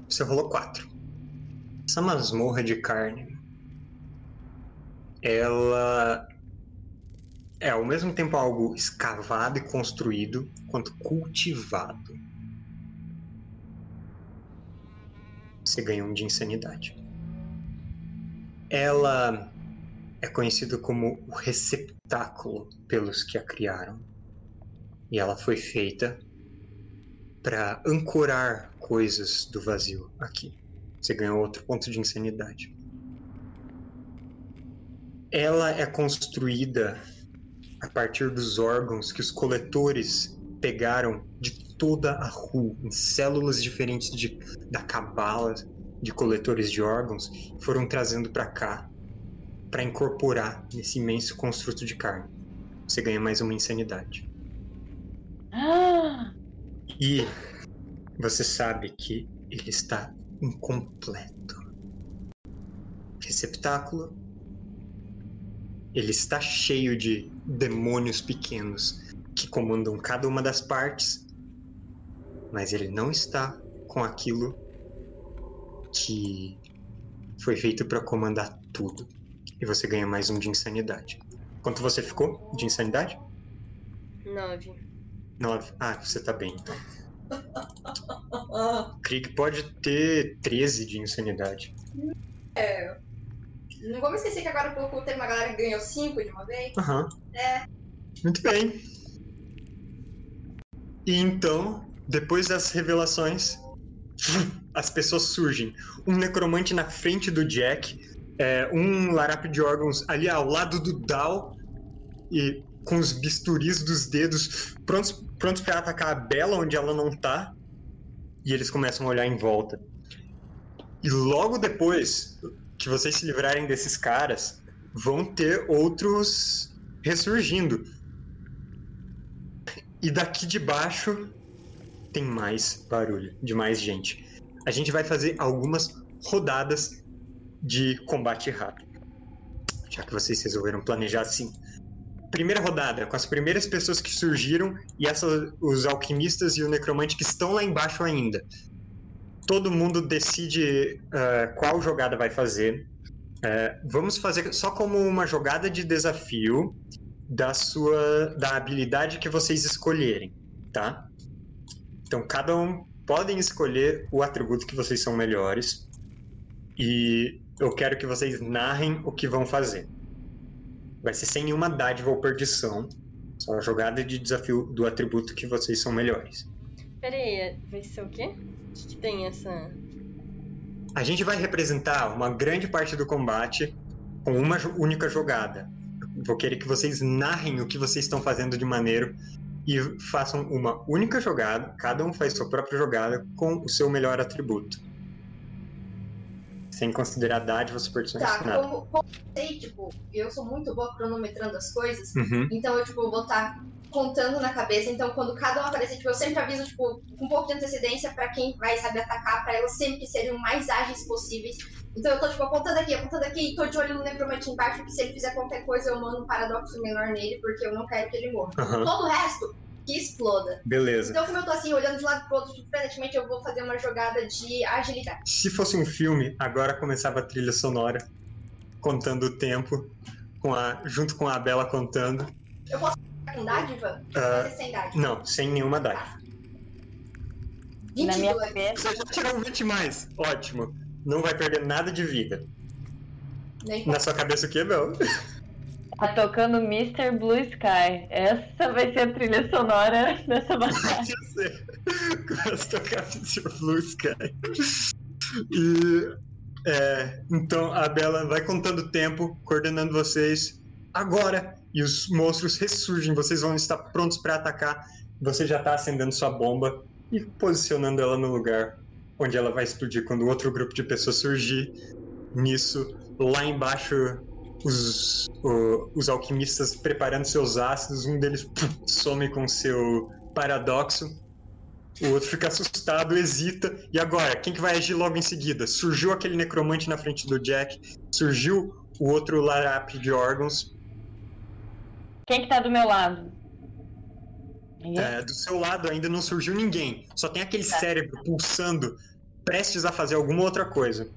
Você rolou quatro. Essa masmorra de carne. Ela é ao mesmo tempo algo escavado e construído quanto cultivado. Você ganha um de insanidade. Ela é conhecida como o receptáculo pelos que a criaram. E ela foi feita para ancorar coisas do vazio aqui. Você ganhou outro ponto de insanidade. Ela é construída a partir dos órgãos que os coletores pegaram de toda a rua, em células diferentes de, da cabala de coletores de órgãos, foram trazendo para cá para incorporar nesse imenso construto de carne. Você ganha mais uma insanidade. Ah, E você sabe que ele está incompleto. Receptáculo. Ele está cheio de demônios pequenos que comandam cada uma das partes, mas ele não está com aquilo que foi feito para comandar tudo. E você ganha mais um de insanidade. Quanto você ficou de insanidade? Nove. Nove. Ah, você tá bem então. Krieg pode ter 13 de insanidade. É. Não vamos esquecer que agora pouco teve uma galera que ganhou 5 de uma vez. Aham. É. Muito bem. E então, depois das revelações, as pessoas surgem. Um necromante na frente do Jack, é, um larápio de órgãos ali ao lado do Dal, e com os bisturis dos dedos prontos, prontos para atacar a Bela onde ela não tá. E eles começam a olhar em volta. E logo depois que vocês se livrarem desses caras, vão ter outros ressurgindo. E daqui de baixo tem mais barulho, de mais gente. A gente vai fazer algumas rodadas de combate rápido. Já que vocês resolveram planejar assim. Primeira rodada, com as primeiras pessoas que surgiram e essas, os alquimistas e o necromante que estão lá embaixo ainda. Todo mundo decide ah, qual jogada vai fazer. Eh, vamos fazer só como uma jogada de desafio da sua da habilidade que vocês escolherem, tá? Então cada um podem escolher o atributo que vocês são melhores e eu quero que vocês narrem o que vão fazer. Vai ser sem nenhuma dádiva ou perdição, só a jogada de desafio do atributo que vocês são melhores. Pera aí, vai ser o quê? O que tem essa. A gente vai representar uma grande parte do combate com uma única jogada. Vou querer que vocês narrem o que vocês estão fazendo de maneiro e façam uma única jogada, cada um faz sua própria jogada com o seu melhor atributo. Sem considerar dádivas, superstições, Tá, nada. como, como eu sei, tipo, eu sou muito boa cronometrando as coisas, Uhum. então eu, tipo, vou estar contando na cabeça, então quando cada um aparecer, tipo, eu sempre aviso, tipo, com um pouco de antecedência pra quem vai, sabe, atacar, pra elas sempre serem o mais ágeis possíveis. Então eu tô, tipo, apontando aqui, apontando aqui, e tô de olho no necromante embaixo, que se ele fizer qualquer coisa, eu mando um paradoxo menor nele, porque eu não quero que ele morra. Aham. Todo o resto, que exploda. Beleza. Então, como eu tô assim, olhando de um lado pro outro, tipo, freneticamente, eu vou fazer uma jogada de agilidade. Se fosse um filme, agora começava a trilha sonora contando o tempo, com a, junto com a Bela contando. Tá com dádiva? Ser sem dádiva. não, sem nenhuma dádiva. na minha 22. cabeça. Você já tirou 20 mais. Ótimo. Não vai perder nada de vida. Nem Na sua cabeça o que, Bel? Tá tocando Mr. Blue Sky. Essa vai ser a trilha sonora dessa *laughs* batalha. Eu sei. Começa a tocar Mr. Blue Sky. E. é, então a Bela vai contando o tempo, coordenando vocês. Agora! E os monstros ressurgem, vocês vão estar prontos para atacar. Você já tá acendendo sua bomba e posicionando ela no lugar onde ela vai explodir quando outro grupo de pessoas surgir. Nisso, lá embaixo, os, o- os alquimistas preparando seus ácidos, um deles some com seu paradoxo. O outro fica assustado, hesita. E agora, quem que vai agir logo em seguida? Surgiu aquele necromante na frente do Jack, surgiu o outro larápio de órgãos. Quem que tá do meu lado? É, do seu lado ainda não surgiu ninguém. Só tem aquele cérebro pulsando, prestes a fazer alguma outra coisa.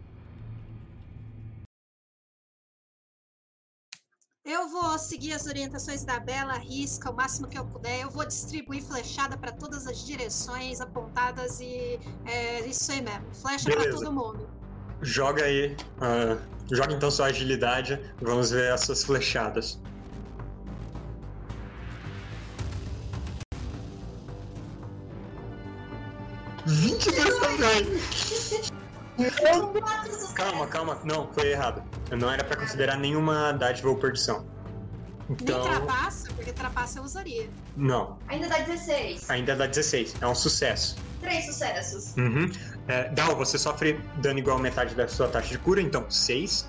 Eu vou seguir as orientações da Bela, risca o máximo que eu puder. Eu vou distribuir flechada para todas as direções apontadas e é isso aí mesmo. Flecha para todo mundo. Joga aí. ah, joga então sua agilidade. Vamos ver as suas flechadas. Vinte e dois também! Calma, calma. Não, foi errado. Não era pra considerar nenhuma dádiva ou perdição. Então, Nem trapaça, porque trapaça eu usaria. não. Ainda dá 16. Ainda dá 16. É um sucesso. Três sucessos. Uhum. É, Dal, você sofre dano igual a metade da sua taxa de cura, então 6.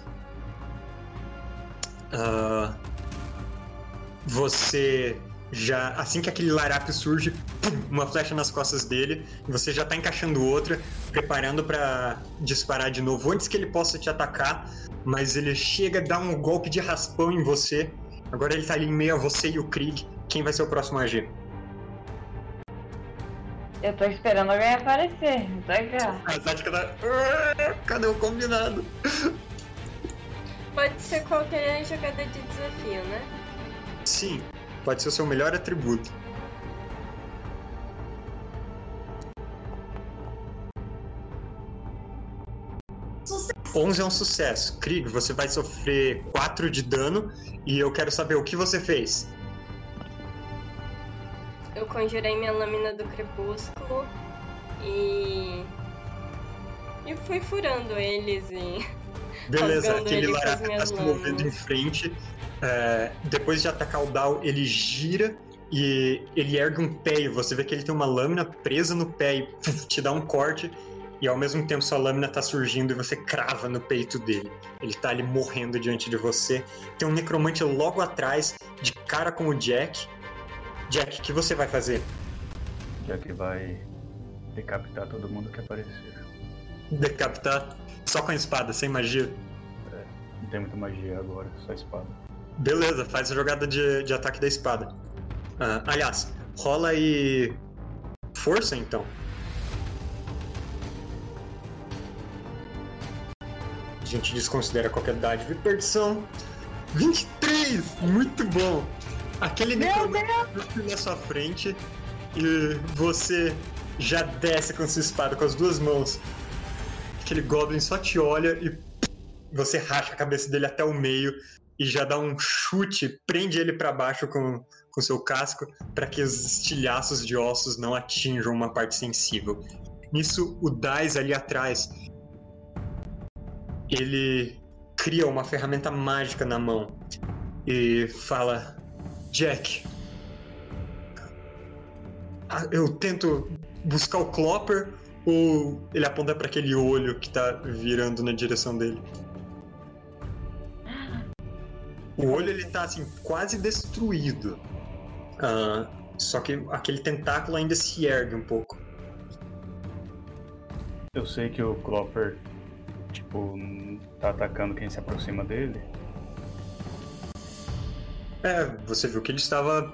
você já. Assim que aquele larápio surge, pum, uma flecha nas costas dele, e você já tá encaixando outra, preparando pra disparar de novo antes que ele possa te atacar, mas ele chega, dá um golpe de raspão em você. Agora ele tá ali em meio a você e o Krieg. Quem vai ser o próximo a agir? Eu tô esperando alguém aparecer. Tá cá. A tática da. Ah, Cadê o combinado? Pode ser qualquer jogada de desafio, né? Sim, pode ser o seu melhor atributo. Sucesso. 11 é um sucesso. Krieg, você vai sofrer 4 de dano e eu quero saber o que você fez. Eu conjurei minha lâmina do crepúsculo e. E fui furando eles e. Beleza, aquele larápio tá se movendo em frente. É, depois de atacar o Dal, ele gira e ele ergue um pé e você vê que ele tem uma lâmina presa no pé e puf, te dá um corte. E ao mesmo tempo sua lâmina tá surgindo e você crava no peito dele. Ele tá ali morrendo diante de você. Tem um necromante logo atrás, de cara com o Jack. Jack, o que você vai fazer? Que vai decapitar todo mundo que aparecer. Decapitar só com a espada, sem magia. Não tem muita magia agora, só espada. Beleza, faz a jogada de, de ataque da espada. Ah, aliás, rola aí. Força então. A gente desconsidera qualquer dádiva e perdição. 23! Muito bom! Aquele necromante na sua frente e você já desce com sua espada com as duas mãos. Aquele Goblin só te olha e você racha a cabeça dele até o meio e já dá um chute, prende ele pra baixo com com seu casco para que os estilhaços de ossos não atinjam uma parte sensível. Nisso, o Dais ali atrás ele cria uma ferramenta mágica na mão e fala: Jack, eu tento buscar o Clopper ou ele aponta para aquele olho que tá virando na direção dele? O olho ele tá assim quase destruído. Ah, só que aquele tentáculo ainda se ergue um pouco. Eu sei que o Clopper, tipo, tá atacando quem se aproxima dele. É, você viu que ele estava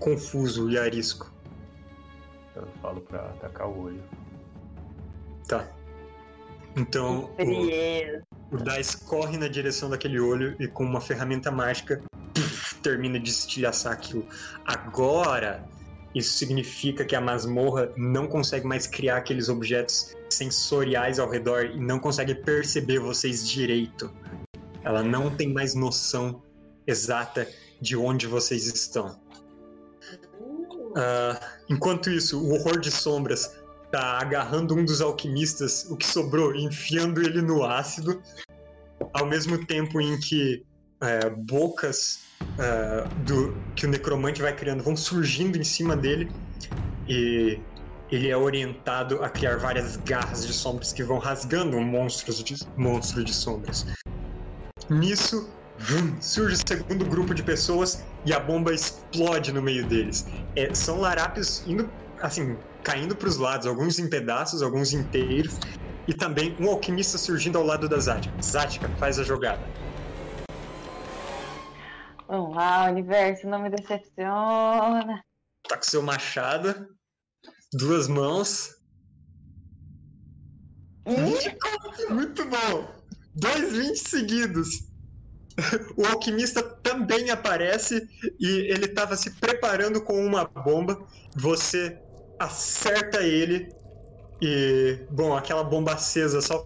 confuso e arisco. Eu falo pra atacar o olho. Tá. Então, o, o Dice corre na direção daquele olho e com uma ferramenta mágica puf, termina de estilhaçar aquilo. Agora, isso significa que a masmorra não consegue mais criar aqueles objetos sensoriais ao redor e não consegue perceber vocês direito. Ela não tem mais noção exata de onde vocês estão. Ah, enquanto isso, o horror de sombras tá agarrando um dos alquimistas, o que sobrou, enfiando ele no ácido, ao mesmo tempo em que é, bocas é, do que o necromante vai criando vão surgindo em cima dele e ele é orientado a criar várias garras de sombras que vão rasgando um monstro de, monstro de sombras. Nisso, vum, surge o segundo grupo de pessoas e a bomba explode no meio deles. É, são larápios indo, assim, caindo para os lados, alguns em pedaços, alguns inteiros, e também um alquimista surgindo ao lado da Zática. Zática, faz a jogada. Vamos lá, universo, não me decepciona. Tá com seu machado, duas mãos. Hum? Muito bom! Dois 20 seguidos. *laughs* o alquimista também aparece e ele estava se preparando com uma bomba. Você acerta ele e, bom, aquela bomba acesa só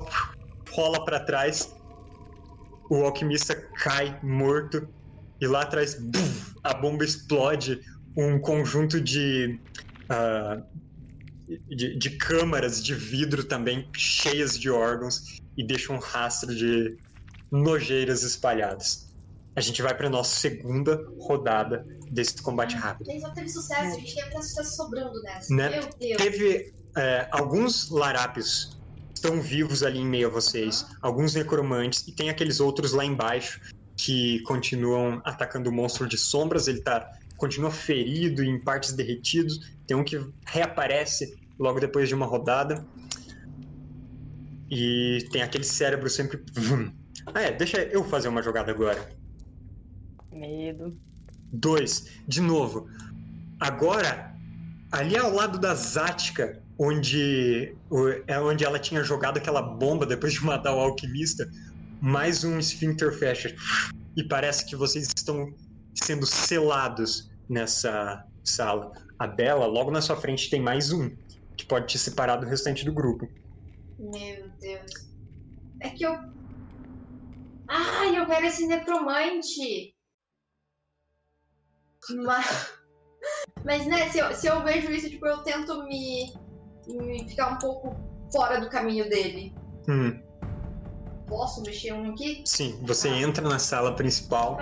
rola para trás. O alquimista cai morto e lá atrás buf, a bomba explode. Um conjunto de, uh, de, de câmaras de vidro também cheias de órgãos e deixa um rastro de nojeiras espalhadas. A gente vai para nossa segunda rodada desse combate rápido. Nem só teve sucesso, a gente teve até sucesso sobrando nessa. Né? Meu Deus. Teve é, alguns larápios estão vivos ali em meio a vocês, alguns necromantes, e tem aqueles outros lá embaixo que continuam atacando o monstro de sombras. Ele tá, continua ferido em partes derretidos. Tem um que reaparece logo depois de uma rodada. E tem aquele cérebro sempre. Ah, é, deixa eu fazer uma jogada agora. Medo. Dois. De novo. Agora, ali ao lado da Zática, onde, é onde ela tinha jogado aquela bomba depois de matar o alquimista, mais um esfíncter fecha. E parece que vocês estão sendo selados nessa sala. A Bela, logo na sua frente, tem mais um, que pode te separar do restante do grupo. Meu Deus. É que eu. Ai, eu quero esse necromante! Mas. Mas, né, se eu, se eu vejo isso, tipo, eu tento me, me ficar um pouco fora do caminho dele. Hum, Posso mexer um aqui? sim, você entra na sala principal.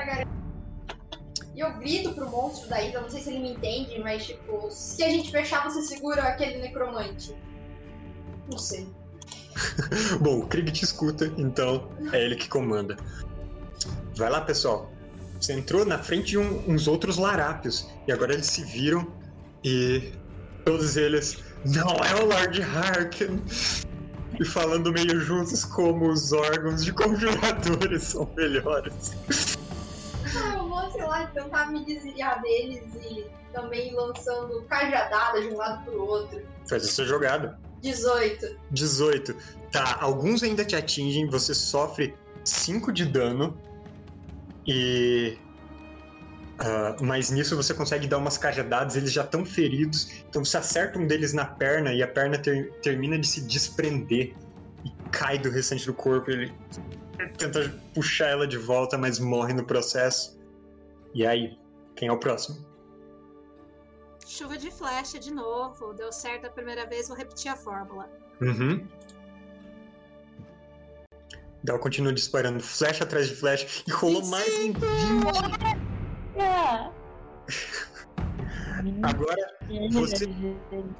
E eu grito pro monstro daí, eu não sei se ele me entende, mas tipo, se a gente fechar, você segura aquele necromante. Não sei. *laughs* Bom, o Krieg te escuta, então é ele que comanda. Vai lá, pessoal. Você entrou na frente de um- uns outros larápios. E agora eles se viram e todos eles. Não é o Lord Harkin! E falando meio juntos como os órgãos de conjuradores são melhores. Ah, eu vou, sei lá, tentar me desviar deles e também lançando cajadada de um lado pro outro. Faz essa jogada. 18. 18. Tá, alguns ainda te atingem, você sofre 5 de dano. E. ah, mas nisso você consegue dar umas cajadadas, eles já estão feridos. Então você acerta um deles na perna e a perna ter- termina de se desprender e cai do restante do corpo. Ele tenta puxar ela de volta, mas morre no processo. E aí, quem é o próximo? Chuva de flecha de novo. Deu certo a primeira vez, vou repetir a fórmula. Uhum. Ela continua disparando flecha atrás de flecha e rolou mais um 20. Ah. Agora Você-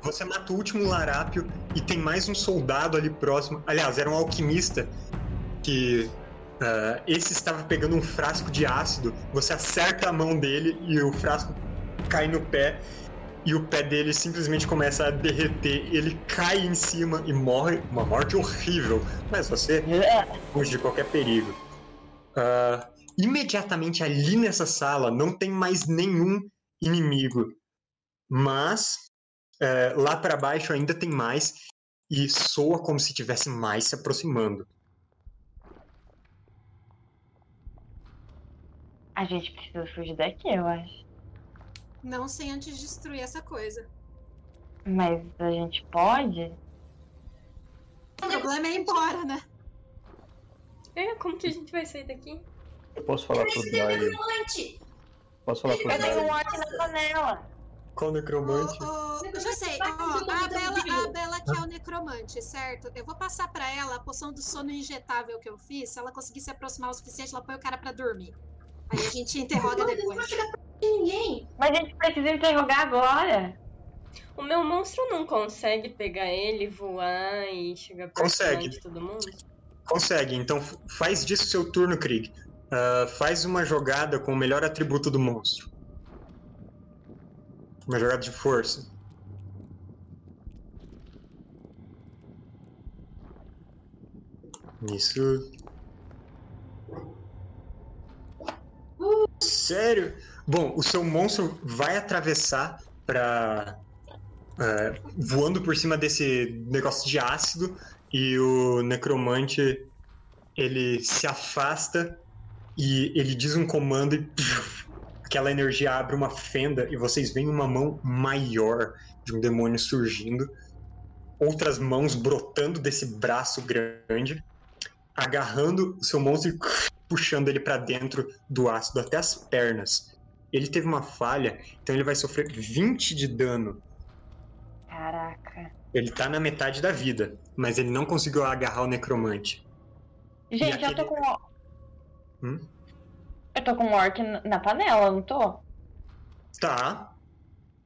você mata o último larápio e tem mais um soldado ali próximo. Aliás, era um alquimista que. ah, esse estava pegando um frasco de ácido. Você acerta a mão dele e o frasco cai no pé. E o pé dele simplesmente começa a derreter. Ele cai em cima e morre. Uma morte horrível. Mas você longe de qualquer perigo. Ah, imediatamente ali nessa sala não tem mais nenhum inimigo. Mas é, lá para baixo ainda tem mais e soa como se tivesse mais se aproximando. A gente precisa fugir daqui, eu acho. Não sem antes destruir essa coisa. Mas a gente pode? O problema é ir embora, né? É, como que a gente vai sair daqui? Eu posso falar pro. Necromante! Posso falar pro Eu tenho um orc na panela. Qual necromante? Ô, eu já sei. Conseguir a, Bela, a Bela que é o necromante, certo? Eu vou passar pra ela a poção do sono injetável que eu fiz. Se ela conseguir se aproximar o suficiente, ela põe o cara pra dormir. Aí a gente interroga depois. De ninguém! Mas a gente precisa interrogar agora. O meu monstro não consegue pegar ele, voar e chegar perto Consegue. de todo mundo? Consegue, então faz disso seu turno, Krieg. Ah, faz uma jogada com o melhor atributo do monstro. Uma jogada de força. Isso. Sério? Bom, o seu monstro vai atravessar para voando por cima desse negócio de ácido e o necromante ele se afasta e ele diz um comando e aquela energia abre uma fenda e vocês veem uma mão maior de um demônio surgindo, outras mãos brotando desse braço grande, agarrando o seu monstro e puxando ele para dentro do ácido até as pernas. Ele teve uma falha, então ele vai sofrer 20 de dano. Caraca. Ele tá na metade da vida, mas ele não conseguiu agarrar o necromante. Gente, aquele- eu tô com. Hum? Eu tô com um orc na panela, não tô? Tá.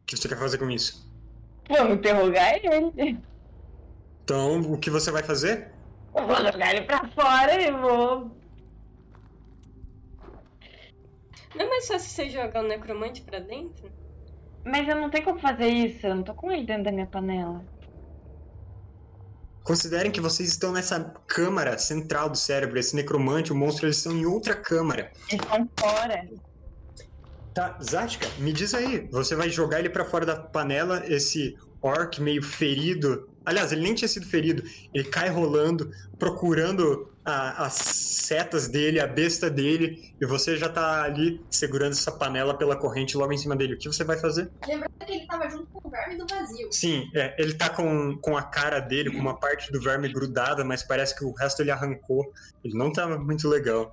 O que você quer fazer com isso? Vamos interrogar ele. Então, o que você vai fazer? Eu vou jogar ele pra fora e vou. Não é mais fácil você jogar o necromante pra dentro? Mas eu não tenho como fazer isso, eu não tô com ele dentro da minha panela. Considerem que vocês estão nessa câmara central do cérebro. Esse necromante, o monstro, eles estão em outra câmara. Eles estão fora. Tá, Zatka, me diz aí. Você vai jogar ele pra fora da panela, esse orc meio ferido. Aliás, ele nem tinha sido ferido. Ele cai rolando, procurando a- as setas dele, a besta dele. E você já tá ali segurando essa panela pela corrente logo em cima dele. O que você vai fazer? Lembrando que ele tava junto com o verme do vazio. Sim, é, ele tá com, com a cara dele, com uma parte do verme grudada, mas parece que o resto ele arrancou. Ele não tá muito legal.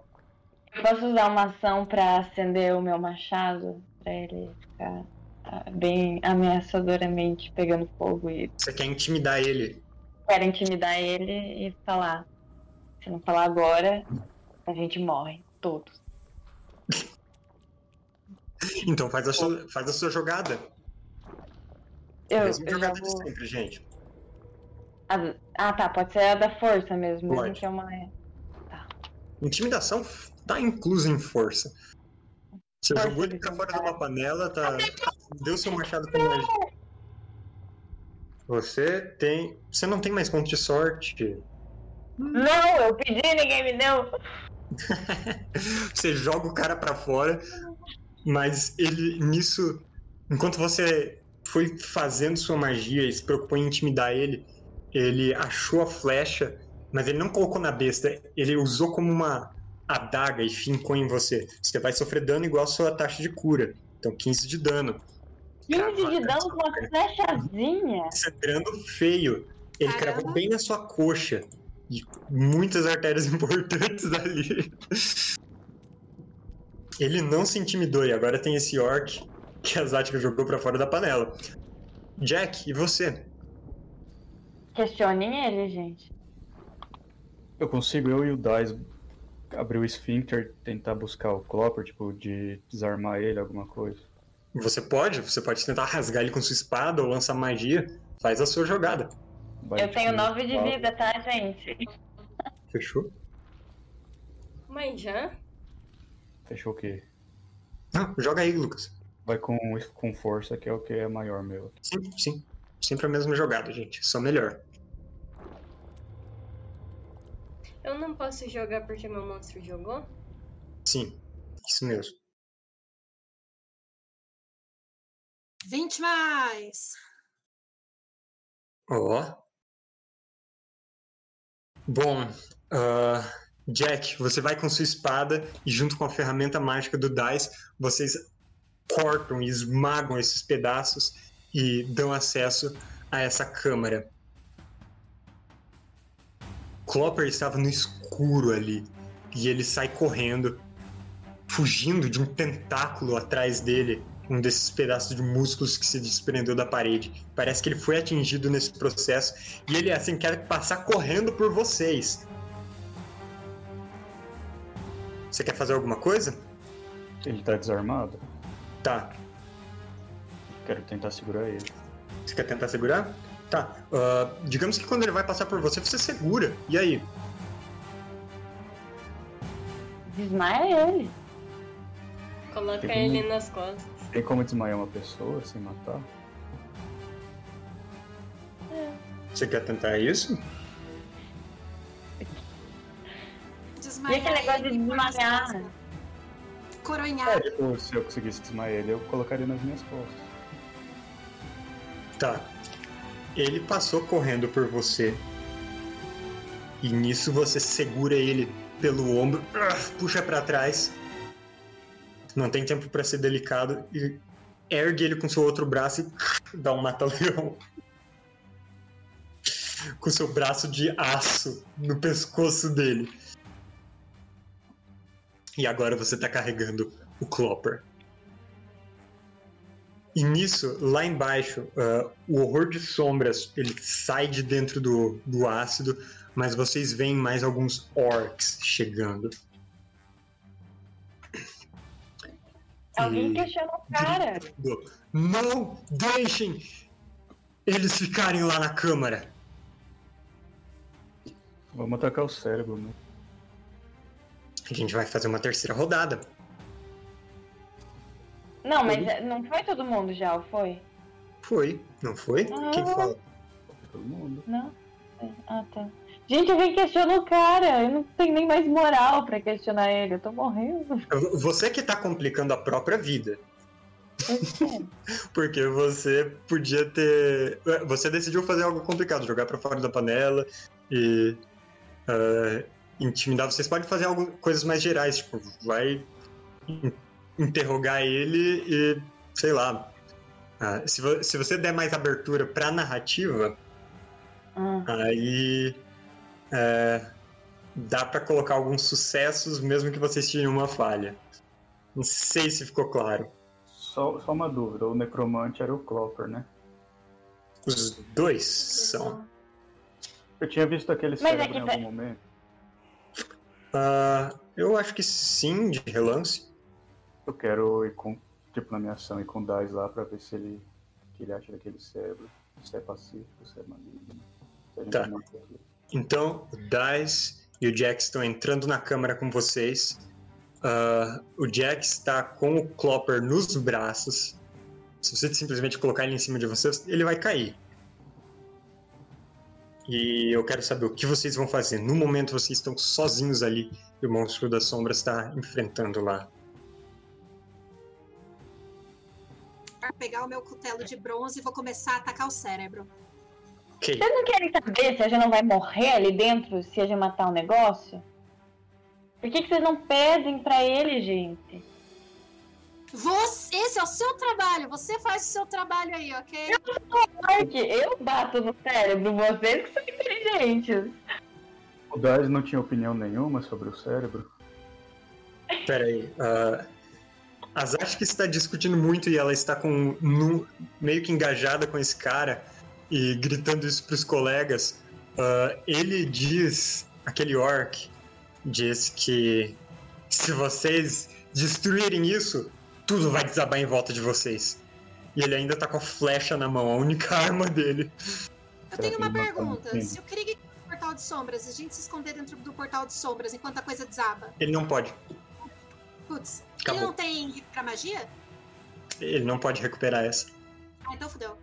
Eu posso usar uma ação pra acender o meu machado? Pra ele ficar ah, bem ameaçadoramente pegando fogo e Você quer intimidar ele. quero intimidar ele e falar. Se não falar agora, a gente morre. Todos. Então faz a sua, faz a sua jogada. Eu, Mesma eu jogada jogo. de sempre, gente. a- Ah, tá. Pode ser a da força mesmo. Mesmo Pode. que é uma. Intimidação tá inclusa em força. Você Força jogou ele de pra fora de uma panela, tá. Deu seu machado com magia. *laughs* Você tem. Você não tem mais ponto de sorte. Não, eu pedi, ninguém me deu. *laughs* Você joga o cara pra fora, mas ele nisso, enquanto você foi fazendo sua magia e se preocupou em intimidar ele, ele achou a flecha, mas ele não colocou na besta, ele usou como uma adaga e fincou em você. Você vai sofrer dano igual a sua taxa de cura. Então 15 de dano. 15 de dano com uma flechazinha. Sangrando feio. Ele Caramba. cravou bem na sua coxa. E muitas artérias *laughs* importantes ali. Ele não se intimidou e agora tem esse orc que a Zatka jogou pra fora da panela. Jack, e você? Questionem ele, gente. Eu consigo, eu e o Dice, abrir o esfíncter, tentar buscar o Clopper, tipo, de desarmar ele, alguma coisa. Você pode? Você pode tentar rasgar ele com sua espada ou lançar magia. Faz a sua jogada. Vai, Eu tenho 9 de vida, tá, gente? Fechou? Mas já? Fechou o quê? Ah, joga aí, Lucas. Vai com, com força, que é o que é maior meu. Sim, sim. Sempre a mesma jogada, gente. Só melhor. Eu não posso jogar porque meu monstro jogou? Sim, isso mesmo. 20 mais. Ó. Bom, ah, Jack, você vai com sua espada e junto com a ferramenta mágica do Dice, vocês cortam e esmagam esses pedaços e dão acesso a essa câmara. Clopper estava no escuro ali e ele sai correndo, fugindo de um tentáculo atrás dele, um desses pedaços de músculos que se desprendeu da parede. Parece que ele foi atingido nesse processo e ele assim quer passar correndo por vocês. Você quer fazer alguma coisa? Ele tá desarmado? Tá. Quero tentar segurar ele. Você quer tentar segurar? Tá. ah, digamos que quando ele vai passar por você, você segura. E aí? Desmaia ele. Coloca Tem ele nas costas. Tem como desmaiar uma pessoa sem matar? Você quer tentar isso? Desmaiar. E aquele negócio de desmaiar? Coronhar. É, tipo, se eu conseguisse desmaiar ele, eu colocaria nas minhas costas. Tá. Ele passou correndo por você. E nisso você segura ele pelo ombro, ah, puxa pra trás. Não tem tempo pra ser delicado e ergue ele com seu outro braço e dá um mata-leão. Com seu braço de aço no pescoço dele. E agora você tá carregando o Clopper. E nisso, lá embaixo, ah, o horror de sombras ele sai de dentro do, do ácido, mas vocês veem mais alguns orcs chegando. Alguém questiona o cara. Não deixem eles ficarem lá na câmara. Vamos atacar o cérebro, né? A gente vai fazer uma terceira rodada. Não, mas é- não foi todo mundo já, ou foi? Foi, não foi? Quem Ah. fala? Todo mundo. Não? Ah, tá. Gente, alguém questiona o cara. Eu não tenho nem mais moral pra questionar ele. Eu tô morrendo. Você que tá complicando a própria vida. Sei. *laughs* Porque você podia ter. Você decidiu fazer algo complicado, jogar pra fora da panela e ah, intimidar. Vocês podem fazer algo, coisas mais gerais, tipo, vai in- interrogar ele e, sei lá. ah, se, vo- se você der mais abertura pra narrativa, Ah, aí é, dá pra colocar alguns sucessos, mesmo que vocês tenham uma falha. Não sei se ficou claro. Só, só uma dúvida, o necromante era o Clopper, né? Os dois são. Eu tinha visto aquele Mas é cérebro que em tá- algum momento. Ah, eu acho que sim, de relance. Eu quero ir com, tipo, na minha ação, ir com o Daz lá pra ver se ele, que ele acha daquele cérebro. Se é pacífico, se é maligno. Se a gente Tá. Então, o Dice e o Jack estão entrando na câmara com vocês. Ah, o Jack está com o Clopper nos braços. Se você simplesmente colocar ele em cima de você, ele vai cair. E eu quero saber o que vocês vão fazer. No momento, vocês estão sozinhos ali e o monstro das sombras está enfrentando lá. Vou pegar o meu cutelo de bronze e vou começar a atacar o cérebro. Vocês não querem saber se a gente não vai morrer ali dentro se a gente matar o negócio? Por que, que vocês não pedem pra ele, gente? Você, esse é o seu trabalho. Você faz o seu trabalho aí, ok? Porque eu bato no cérebro, vocês que são inteligentes. O Daz não tinha opinião nenhuma sobre o cérebro? Pera aí. ah, a Zash que está discutindo muito e ela está com nu- meio que engajada com esse cara e gritando isso pros colegas. ah, ele diz, aquele orc, diz que se vocês destruírem isso, tudo vai desabar em volta de vocês. E ele ainda tá com a flecha na mão, a única *laughs* arma dele. Eu tenho que uma pergunta. Se o Krieg tem um portal de sombras, a gente se esconder dentro do portal de sombras enquanto a coisa desaba. Ele não pode. Putz, ele não tem pra magia? Ele não pode recuperar essa. Ah, então fudeu.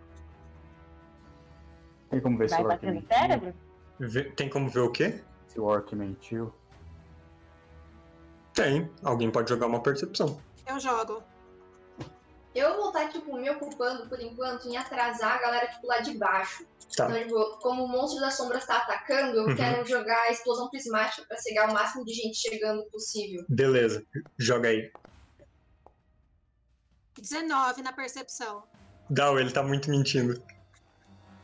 Tem como ver se Vai o orc mentiu? cérebro? Tem como ver o quê? Se o orc mentiu. Tem. Alguém pode jogar uma percepção. Eu jogo. Eu vou estar, tipo, me ocupando por enquanto em atrasar a galera, tipo, lá de baixo. Tá. Então, tipo, como o monstro das sombras tá atacando, eu Uhum. quero jogar a explosão prismática pra cegar o máximo de gente chegando possível. Beleza, joga aí. 19 na percepção. Dal, ele tá muito mentindo.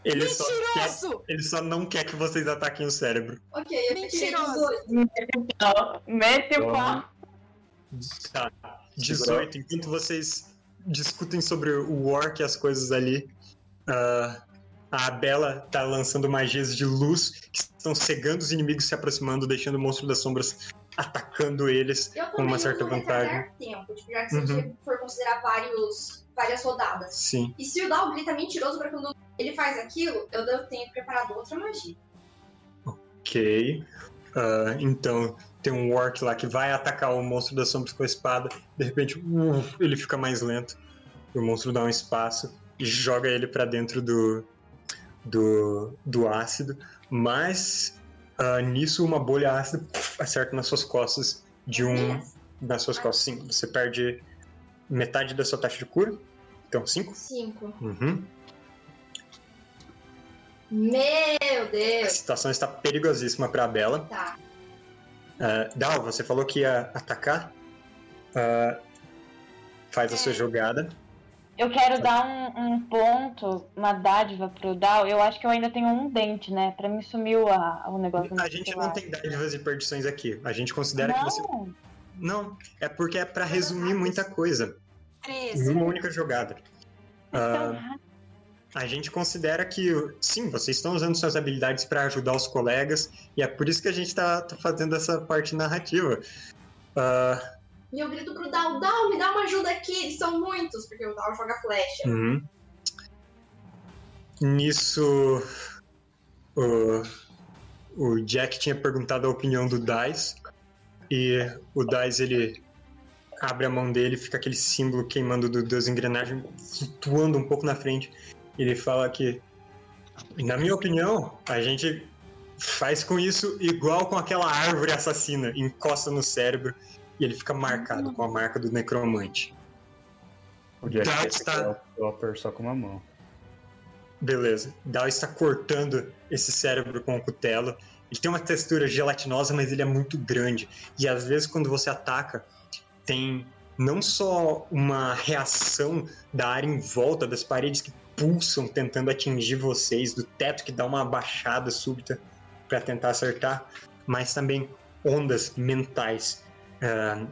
Ele só, quer, Mentiroso! ele só não quer que vocês ataquem o cérebro. Ok, eu tirei Mentiroso. 18. Não, mete o pau. Tá. 18. Enquanto vocês discutem sobre o orc e as coisas ali, ah, a Bela tá lançando magias de luz que estão cegando os inimigos se aproximando, deixando o monstro das sombras atacando eles Eu com uma certa vantagem. tempo, tipo, já que Uhum. você for considerar vários, várias rodadas. Sim. E se o Dal grita mentiroso pra quando ele faz aquilo, eu devo ter preparado outra magia. Ok. Ah, então, tem um orc lá que vai atacar o monstro das sombras com a espada. De repente, uh, ele fica mais lento. O monstro dá um espaço e joga ele pra dentro do, do, do ácido. Mas ah, nisso, uma bolha ácida puf, acerta nas suas costas de um. Nas suas costas, sim. Você perde metade da sua taxa de cura. Então, 5. Cinco. Uhum. Meu A Deus. situação está perigosíssima para a Bela. Tá. Uh, Dal, você falou que ia atacar? Ah, faz a sua É. jogada. Eu quero dar um, um ponto, uma dádiva pro Dal. Eu acho que eu ainda tenho um dente, né? Pra mim sumiu a, o negócio do A gente celular. não tem dádivas e perdições aqui. A gente considera que você. Não, Não, é porque é para resumir muita coisa em 13. uma única jogada. é Ah, rápido. A gente considera que, sim, vocês estão usando suas habilidades para ajudar os colegas, e é por isso que a gente está fazendo essa parte narrativa. Ah, E eu grito pro Dal, Dal, me dá uma ajuda aqui, eles são muitos, porque o Dal joga flecha. uhum. Nisso, o, o Jack tinha perguntado a opinião do Dice, e o Dice ele abre a mão dele, fica aquele símbolo queimando do Deus Engrenagem, flutuando um pouco na frente. Ele fala que, na minha opinião, a gente faz com isso igual com aquela árvore assassina, encosta no cérebro e ele fica marcado com a marca do necromante. O Jack vai está- pegar o só com uma mão. Beleza. Dal está cortando esse cérebro com o cutelo. Ele tem uma textura gelatinosa, mas ele é muito grande. E às vezes, quando você ataca, tem não só uma reação da área em volta das paredes que pulsam tentando atingir vocês, do teto que dá uma abaixada súbita para tentar acertar, mas também ondas mentais ah,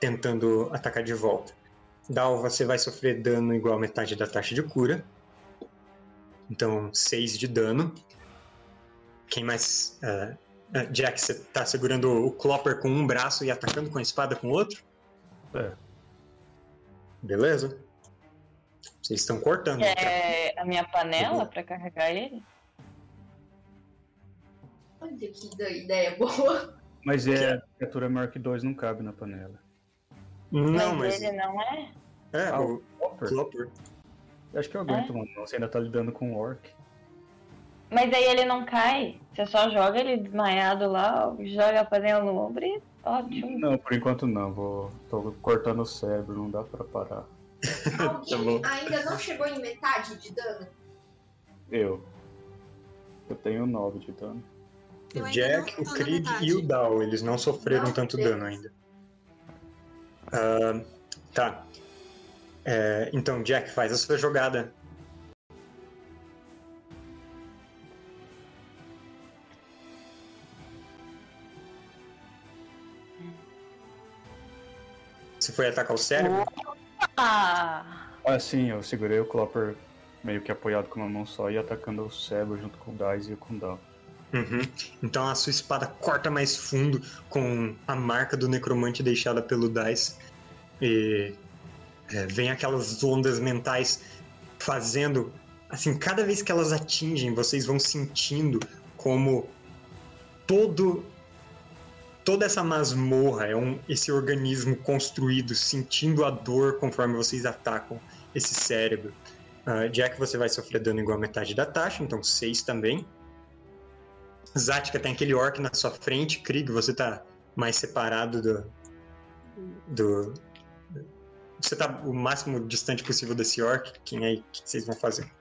tentando atacar de volta. Dal, você vai sofrer dano igual a metade da taxa de cura. Então, 6 de dano. Quem mais. ah, ah, Jack, você tá segurando o Clopper com um braço e atacando com a espada com o outro? É. Beleza? Vocês estão cortando. É a minha panela pra carregar ele? Olha que ideia boa. Mas é, a criatura maior que 2 não cabe na panela. Não, mas. ele não é? É, Ah, o? Clopper. Eu acho que eu aguento, mano. Você ainda tá lidando com o Orc. Mas aí ele não cai. Você só joga ele desmaiado lá, joga a panela no ombro e ótimo. Não, por enquanto não. Vou... Tô cortando o cérebro, não dá pra parar. Alguém bom. ainda não chegou em metade de dano? Eu. Eu tenho 9 de dano. Eu O Jack, o Krieg e o Dal, eles não sofreram Não, tanto Deus. dano ainda. Ah, tá. É, então, Jack, faz a sua jogada. Você foi atacar o cérebro? Ah! Sim, eu segurei o Clopper meio que apoiado com uma mão só e atacando o cérebro junto com o Dice e com o Dal. Uhum. Então a sua espada corta mais fundo com a marca do necromante deixada pelo Dice. E é, vem aquelas ondas mentais fazendo. Assim, cada vez que elas atingem, vocês vão sentindo como todo. Toda essa masmorra é um, esse organismo construído, sentindo a dor conforme vocês atacam esse cérebro. Ah, Jack, você vai sofrer dano igual a metade da taxa, então 6 também. Zatka tem aquele orc na sua frente. Krieg, você tá mais separado do. do você tá o máximo distante possível desse orc. Quem aí? O que vocês vão fazer?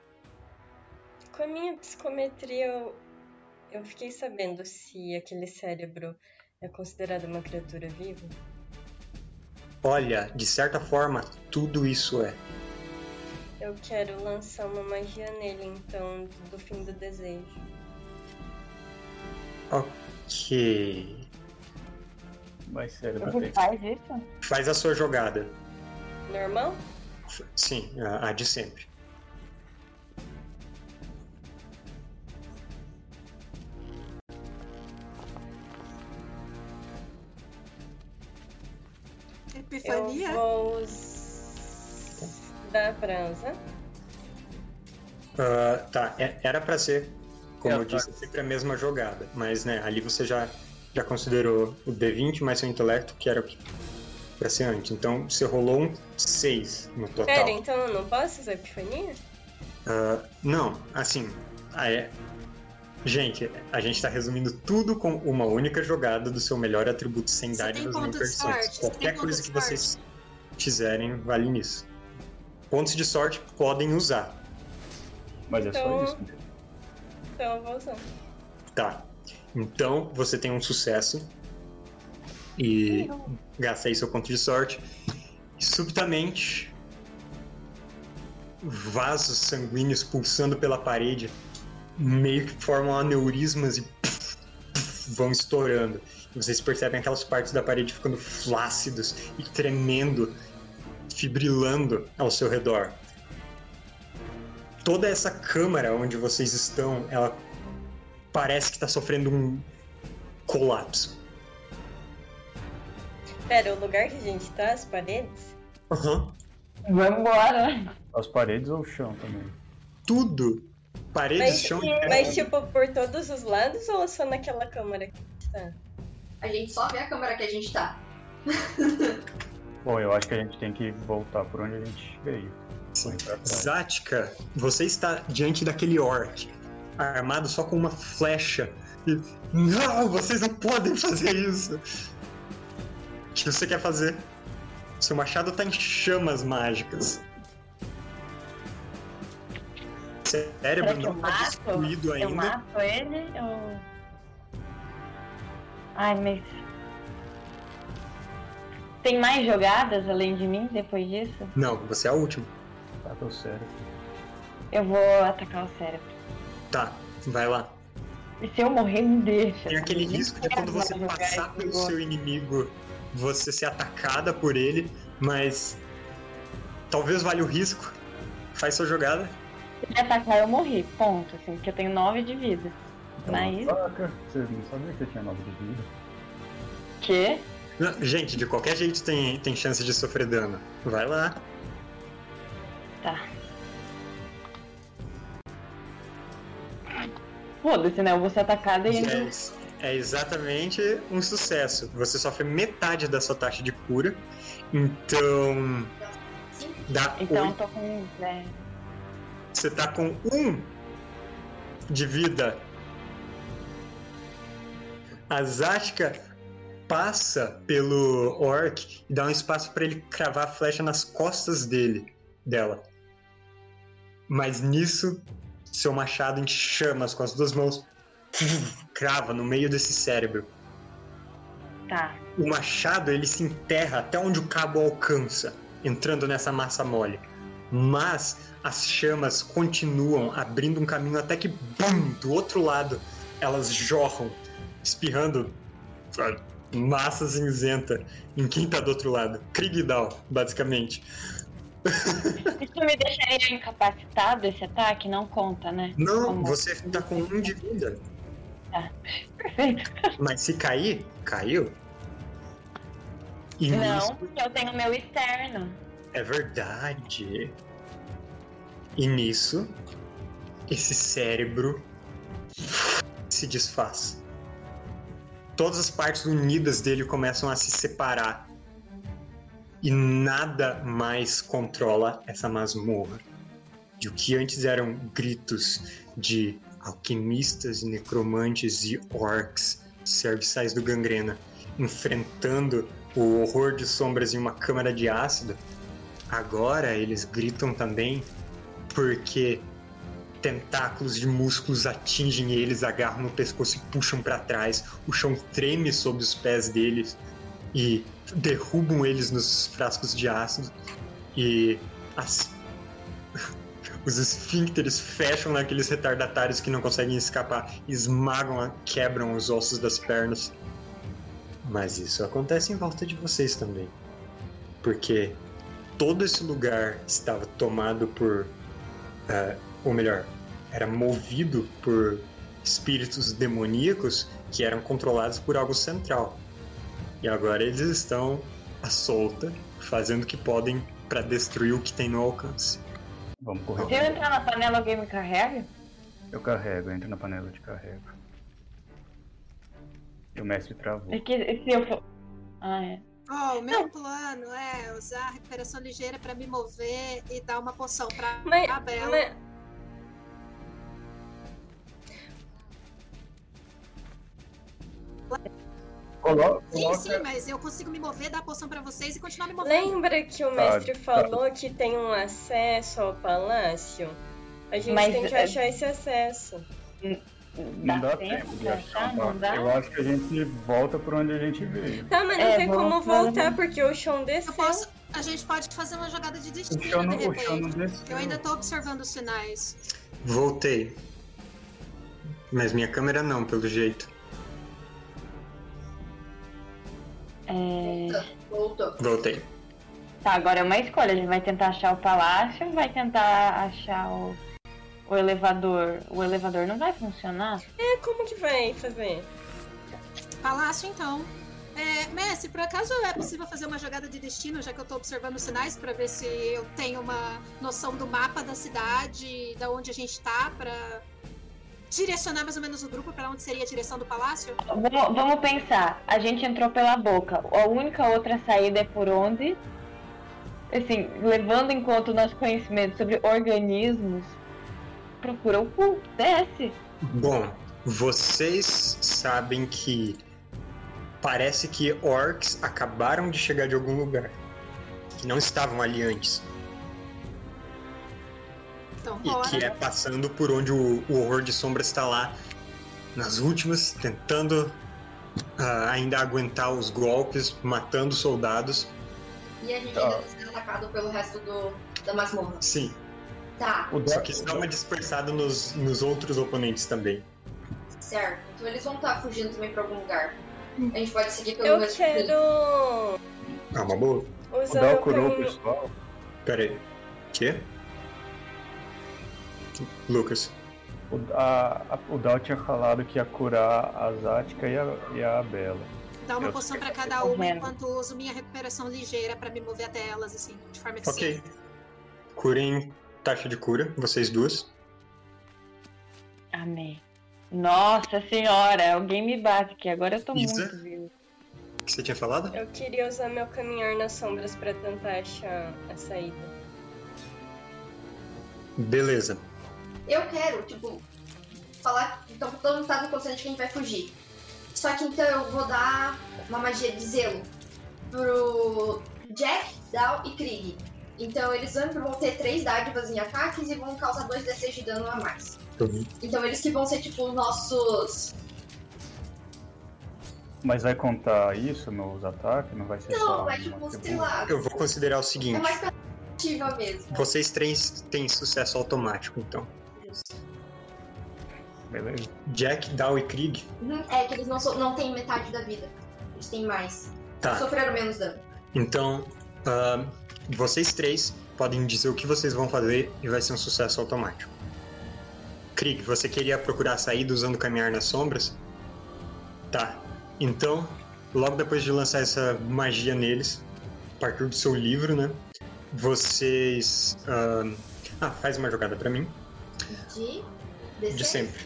Com a minha psicometria, eu, eu fiquei sabendo se aquele cérebro é considerado uma criatura viva. Olha, de certa forma, tudo isso é. Eu quero lançar uma magia nele, então, do fim do desejo. Ok. Você tem. faz isso? Faz a sua jogada. Normal? Sim, a, a de sempre. Epifania? Eu vou pra Anza. Ah, tá, é- era pra ser, como É, eu tá. disse, sempre a mesma jogada. Mas, né, ali você já, já considerou o D20 mais seu intelecto, que era o que pra ser antes. Então, você rolou um 6 no total. Pera, então eu não posso usar epifania? Ah, não, assim, é- gente, a gente tá resumindo tudo com uma única jogada do seu melhor atributo sem Você sorte, você Qualquer coisa que vocês fizerem vale nisso. Pontos de sorte podem usar. Mas é só Então- isso. né? Então vou usar. Tá. Então você tem um sucesso. E gasta aí seu ponto de sorte. E subitamente. Vasos sanguíneos pulsando pela parede meio que formam aneurismas e vão estourando. E vocês percebem aquelas partes da parede ficando flácidos e tremendo, fibrilando ao seu redor. Toda essa câmara onde vocês estão, ela parece que está sofrendo um colapso. Pera, o lugar que a gente tá, as paredes? Aham. Vambora. As paredes ou o chão também? Tudo. Paredes, Mas, chão e mas tipo, por todos os lados ou só naquela câmara que a gente tá? A gente só vê a câmera que a gente tá. *laughs* Bom, eu acho que a gente tem que voltar por onde a gente veio. Zatka, você está diante daquele orc, armado só com uma flecha. E. Não, vocês não podem fazer isso! O que você quer fazer? Seu machado tá em chamas mágicas. Cérebro Será eu não tá destruído Eu ainda. mato ele ou. Ai, mas. Tem mais jogadas além de mim depois disso? Não, você é a última. Tá teu cérebro. Eu vou atacar o cérebro. Tá, vai lá. E se eu morrer, me deixa. Tem aquele Eu risco de quando você passar pelo jogo. seu inimigo, você ser atacada por ele, mas talvez valha o risco. Faz sua jogada. Se me atacar, eu morri. Ponto. Assim, porque eu tenho 9 de vida. Então, Mas- Saca, você não sabia que eu tinha 9 de vida. Que? Não, Gente, de qualquer jeito tem, tem chance de sofrer dano. Vai lá. Tá. Foda-se, né? Eu vou ser atacada e. É, é exatamente um sucesso. Você sofre metade da sua taxa de cura. Então. Dá Então eu oito. tô com. É, Você tá com um de vida. A Zatka passa pelo orc e dá um espaço pra ele cravar a flecha nas costas dele, dela. Mas nisso, seu machado em chamas com as duas mãos *laughs* crava no meio desse cérebro. Tá. O machado ele se enterra até onde o cabo alcança, entrando nessa massa mole. Mas as chamas continuam abrindo um caminho até que, bum, do outro lado, elas jorram, espirrando massa cinzenta em quem tá do outro lado. Krigdal, basicamente. *laughs* Isso me deixaria incapacitado esse ataque? Não conta, né? Não, Como? você tá com um de vida. Perfeito. Mas se cair, caiu. E Não, porque eu tenho meu externo. É verdade. E nisso, esse cérebro se desfaz. Todas as partes unidas dele começam a se separar. E nada mais controla essa masmorra. De o que antes eram gritos de alquimistas, necromantes e orcs, serviçais do gangrena, enfrentando o horror de sombras em uma câmara de ácido, agora eles gritam também porque tentáculos de músculos atingem eles, agarram no pescoço e puxam para trás. O chão treme sob os pés deles e derrubam eles nos frascos de ácido. E as... *laughs* os esfíncteres fecham naqueles retardatários que não conseguem escapar, esmagam, quebram os ossos das pernas. Mas isso acontece em volta de vocês também. Porque todo esse lugar estava tomado por. ah, ou melhor, era movido por espíritos demoníacos que eram controlados por algo central. E agora eles estão à solta, fazendo o que podem para destruir o que tem no alcance. Vamos correr. Se eu entrar na panela, alguém me carrega? Eu carrego, entra na panela de carrego. E o mestre travou. É que se eu for. Ah, é. Ó, o meu plano é usar a recuperação ligeira pra me mover e dar uma poção pra Mas, a Bela. mas- Sim, sim, mas eu consigo me mover, dar a poção pra vocês e continuar me movendo. lembra que o Tá, mestre tá. falou que tem um acesso ao palácio? A gente Mas, tem que é- achar esse acesso. Não Dá dá tempo tempo de achar Não dá? Eu acho que a gente volta por onde a gente veio. Tá, mas não É, tem como voltar porque o chão desceu. Eu posso. A gente pode fazer uma jogada de O destino, chão não, de o chão não repente. desceu. Eu ainda tô observando os sinais. Voltei. Mas minha câmera não, pelo jeito. É... Voltou. Voltei. Tá, agora é uma escolha. A gente vai tentar achar o palácio, vai tentar achar o, o elevador. O elevador não vai funcionar? É, como que vai fazer? Palácio, então. É, Messi, por acaso é possível fazer uma jogada de destino, já que eu tô observando os sinais, pra ver se eu tenho uma noção do mapa da cidade, da onde a gente tá, pra direcionar mais ou menos o grupo pra onde seria a direção do palácio? Vamos, vamos pensar. A gente entrou pela boca. A única outra saída é por onde? Assim, levando em conta o nosso conhecimento sobre organismos, procura o cu. Desce. Bom, vocês sabem que parece que orcs acabaram de chegar de algum lugar. Que não estavam ali antes. Então, E que é passando por onde o, o horror de sombras está lá. Nas últimas, tentando ah, ainda aguentar os golpes, matando soldados. E a gente Tá. ainda tá sendo atacado pelo resto do, da masmorra. Sim, Tá, O só Doc- que isso dá uma dispersada nos, nos outros oponentes também. certo. Então eles vão estar fugindo também pra algum lugar. A gente pode seguir pelo Eu caminho. quero Ah, uma boa. O o curou o pessoal. Pera aí. Quê? Lucas. O, a, a- o Dal tinha falado que ia curar a Zática e a, e a Bela. Dá uma Eu- poção pra cada uma Correndo. enquanto uso minha recuperação ligeira pra me mover até elas, assim, de forma Ok. eficiente. Curem taxa de cura, vocês duas. Amém. Nossa senhora, alguém me bate aqui. Agora eu tô Isa? muito vivo. O que você tinha falado? Eu queria usar meu caminhar nas sombras pra tentar achar a saída. Beleza. Eu quero, tipo, falar. Então todo mundo tá consciente que a gente vai fugir. Só que então eu vou dar uma magia de zelo pro Jack, Dal e Krieg. Então eles vão ter três dádivas em ataques e vão causar 2d6 de dano a mais. Uhum. Então eles que vão ser tipo nossos. Mas vai contar isso nos ataques? Não vai ser só. Não, vai uma tipo, sei lá. Eu vou considerar o É seguinte: mais pra ativa mesmo. vocês três têm sucesso automático, então. Beleza. Jack, Dow e Krieg. Uhum, É que eles não, so- não têm metade da vida. Eles têm mais. Tá. Sofreram menos dano. Então, ah, vocês três podem dizer o que vocês vão fazer e vai ser um sucesso automático. Krieg, você queria procurar a saída usando caminhar nas sombras? Tá. Então, logo depois de lançar essa magia neles, a partir do seu livro, né? Vocês. ah, ah, faz uma jogada pra mim. De. D6? De sempre.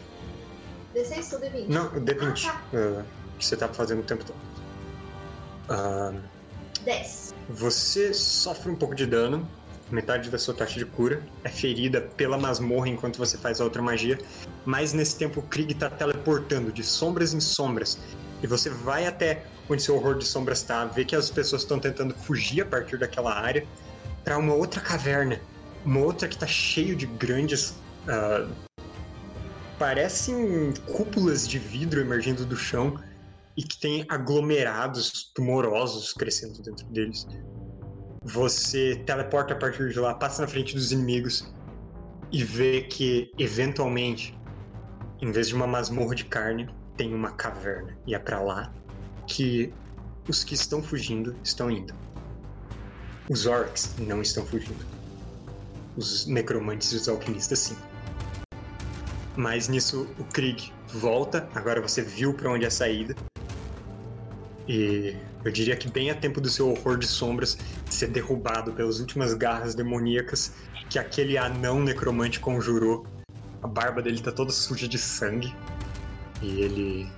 D6 ou D20? Não, o D20. Ah, ah, que você tá fazendo o tempo todo. 10. Você sofre um pouco de dano, metade da sua taxa de cura, é ferida pela masmorra enquanto você faz a outra magia, mas nesse tempo o Krieg tá teleportando de sombras em sombras. E você vai até onde seu horror de sombras tá, vê que as pessoas estão tentando fugir a partir daquela área para uma outra caverna, uma outra que tá cheio de grandes. ah, parecem cúpulas de vidro emergindo do chão e que tem aglomerados tumorosos crescendo dentro deles. Você teleporta a partir de lá, passa na frente dos inimigos e vê que, eventualmente, em vez de uma masmorra de carne, tem uma caverna. E é pra lá que os que estão fugindo estão indo. Os orcs não estão fugindo. Os necromantes e os alquimistas, sim. Mas nisso o Krieg volta, agora você viu pra onde é a saída. E eu diria que bem a tempo do seu horror de sombras ser derrubado pelas últimas garras demoníacas que aquele anão necromante conjurou. A barba dele tá toda suja de sangue. E ele.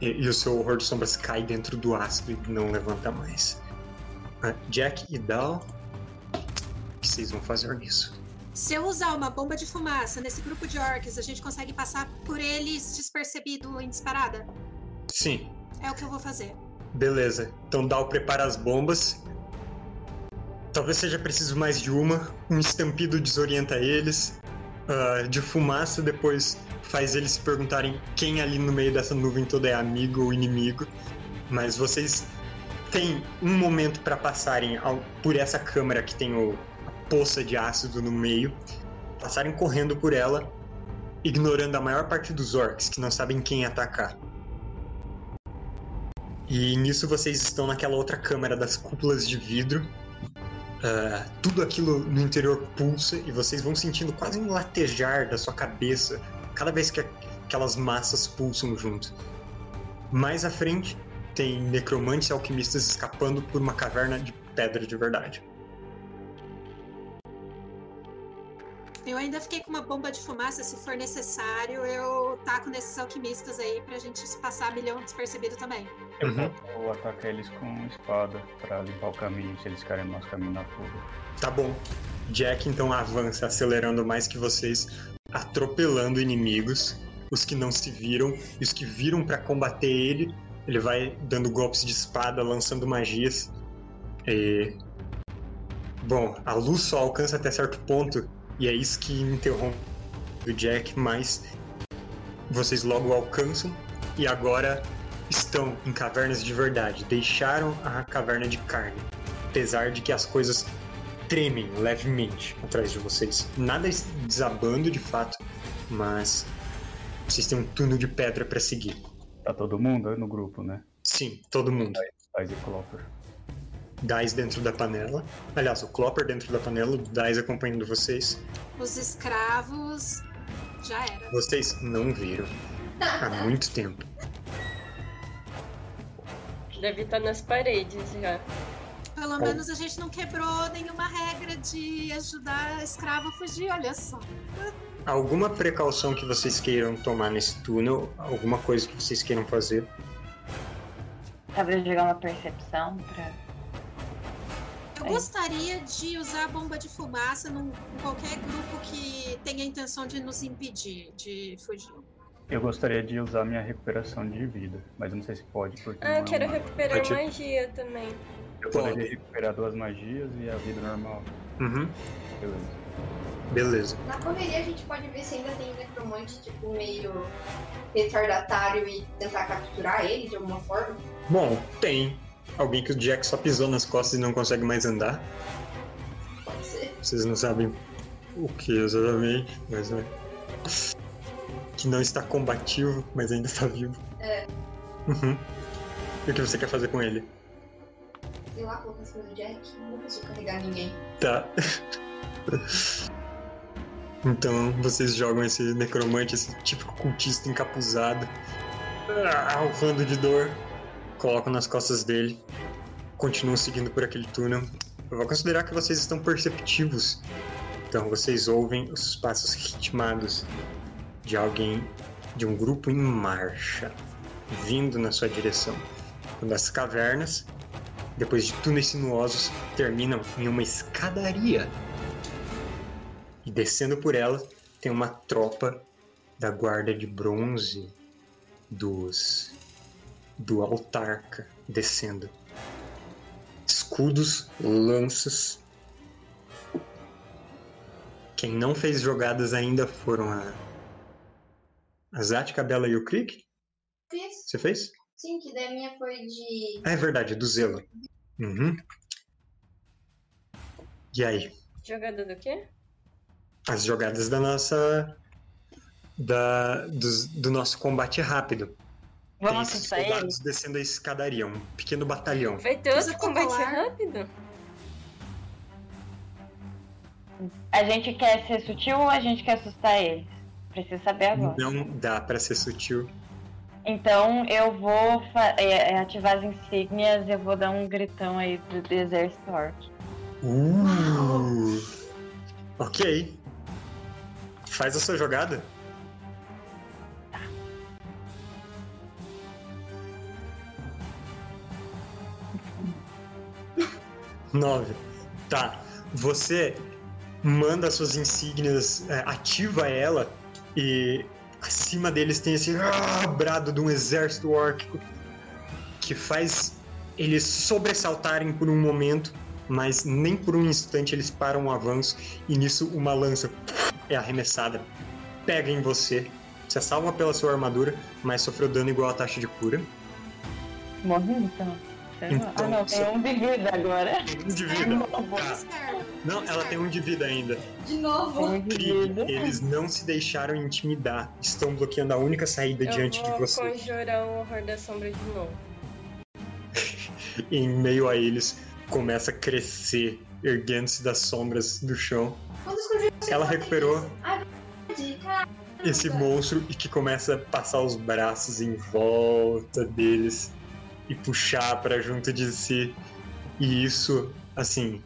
E, e o seu horror de sombras cai dentro do ácido e não levanta mais. Ah, Jack e Dal. O que vocês vão fazer nisso? Se eu usar uma bomba de fumaça nesse grupo de orcs, a gente consegue passar por eles despercebido em disparada? Sim, É o que eu vou fazer. Beleza. Então Dal prepara as bombas. Talvez seja preciso mais de uma. Um estampido desorienta eles. ah, de fumaça, depois faz eles se perguntarem quem ali no meio dessa nuvem toda é amigo ou inimigo. Mas vocês têm um momento para passarem ao- por essa câmara que tem o, a poça de ácido no meio, passarem correndo por ela, ignorando a maior parte dos orcs que não sabem quem atacar. E nisso vocês estão naquela outra câmara das cúpulas de vidro. Ah, tudo aquilo no interior pulsa e vocês vão sentindo quase um latejar da sua cabeça cada vez que aquelas massas pulsam junto. Mais à frente tem necromantes e alquimistas escapando por uma caverna de pedra de verdade. Eu ainda fiquei com uma bomba de fumaça, se for necessário, eu taco nesses alquimistas aí pra gente passar milhão despercebido também. Eu Uhum. vou atacar eles com espada pra limpar o caminho, se eles querem nosso caminho na fuga. Tá bom. Jack então avança, acelerando mais que vocês, atropelando inimigos, os que não se viram e os que viram pra combater ele. Ele vai dando golpes de espada, lançando magias. E... Bom, a luz só alcança até certo ponto e é isso que interrompe o Jack, mas vocês logo alcançam e agora estão em cavernas de verdade. Deixaram a caverna de carne, apesar de que as coisas tremem levemente atrás de vocês. Nada desabando de fato, mas vocês têm um túnel de pedra para seguir. Tá todo mundo no grupo, né? Sim, todo mundo. Faz e Clopper. Dais dentro da panela. Aliás, o Clopper dentro da panela, o Dais acompanhando vocês. Os escravos. Já era. Vocês não viram há muito tempo. Deve estar nas paredes já. Pelo menos a gente não quebrou nenhuma regra de ajudar escravo a fugir, olha só. Alguma precaução que vocês queiram tomar nesse túnel? Alguma coisa que vocês queiram fazer? Talvez jogar uma percepção pra. Eu É. gostaria de usar a bomba de fumaça num, em qualquer grupo que tenha a intenção de nos impedir de fugir. Eu gostaria de usar minha recuperação de vida, mas não sei se pode, porque não Ah, é quero uma- recuperar Pode. magia também. Eu poderia recuperar duas magias e a vida normal. Uhum, Beleza. beleza. Na correria a gente pode ver se ainda tem um necromante, tipo, meio retardatário e tentar capturar ele de alguma forma. Bom, tem. Alguém que o Jack só pisou nas costas e não consegue mais andar. Pode ser. Vocês não sabem o que exatamente, mas é. Que não está combativo, mas ainda está vivo. É. Uhum. E o que você quer fazer com ele? Sei lá, colocar em cima do Jack. Não consigo carregar ninguém. Tá. Então vocês jogam esse necromante, esse típico cultista encapuzado, ah, urrando de dor, colocam nas costas dele, continuam seguindo por aquele túnel. Eu vou considerar que vocês estão perceptivos. Então vocês ouvem os passos ritmados de alguém, de um grupo em marcha, vindo na sua direção. Quando as cavernas, depois de túneis sinuosos, terminam em uma escadaria. E descendo por ela, tem uma tropa da guarda de bronze dos do autarca descendo. Escudos, lanças. Quem não fez jogadas ainda foram a a Zatka, a Bela e o Krieg. Fiz. Você fez? Sim, que daí a minha foi de. Ah, é verdade, do Zelo. Uhum. E aí? Jogada do quê? as jogadas da nossa da dos- do, nosso combate rápido. Vamos Tem ele? descendo a escadaria, um pequeno batalhão. Vai ter outro combate rápido? A gente quer ser sutil ou a gente quer assustar eles? Preciso saber agora. Não dá pra ser sutil. Então eu vou é, é, ativar as insígnias e eu vou dar um gritão aí pro do exército orc. Uh! Ok. Faz a sua jogada. Nove. Tá. Você manda suas insígnias, é, ativa ela e acima deles tem esse brado de um exército órquico que faz eles sobressaltarem por um momento, mas nem por um instante eles param o avanço e nisso uma lança é arremessada, pega em você. Você salva pela sua armadura, mas sofreu dano igual a taxa de cura. Morri então. Lá. Então, ah, não, tem um de vida agora. Um de vida. Externo. Não, ela tem um de vida ainda. De novo. Um de vida. eles não se deixaram intimidar. Estão bloqueando a única saída Eu diante de vou você. conjurar o horror da sombra de novo. *laughs* Em meio a eles, começa a crescer, erguendo-se das sombras do chão. Ela recuperou esse monstro e que começa a passar os braços em volta deles e puxar para junto de si. E isso, assim,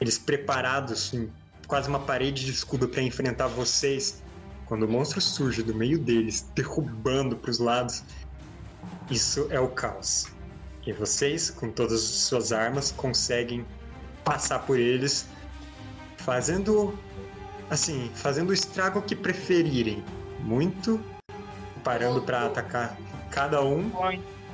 eles preparados em quase uma parede de escudo para enfrentar vocês. Quando o monstro surge do meio deles, derrubando para os lados, isso é o caos. E vocês, com todas as suas armas, conseguem passar por eles, fazendo assim, fazendo o estrago que preferirem. Muito parando para atacar cada um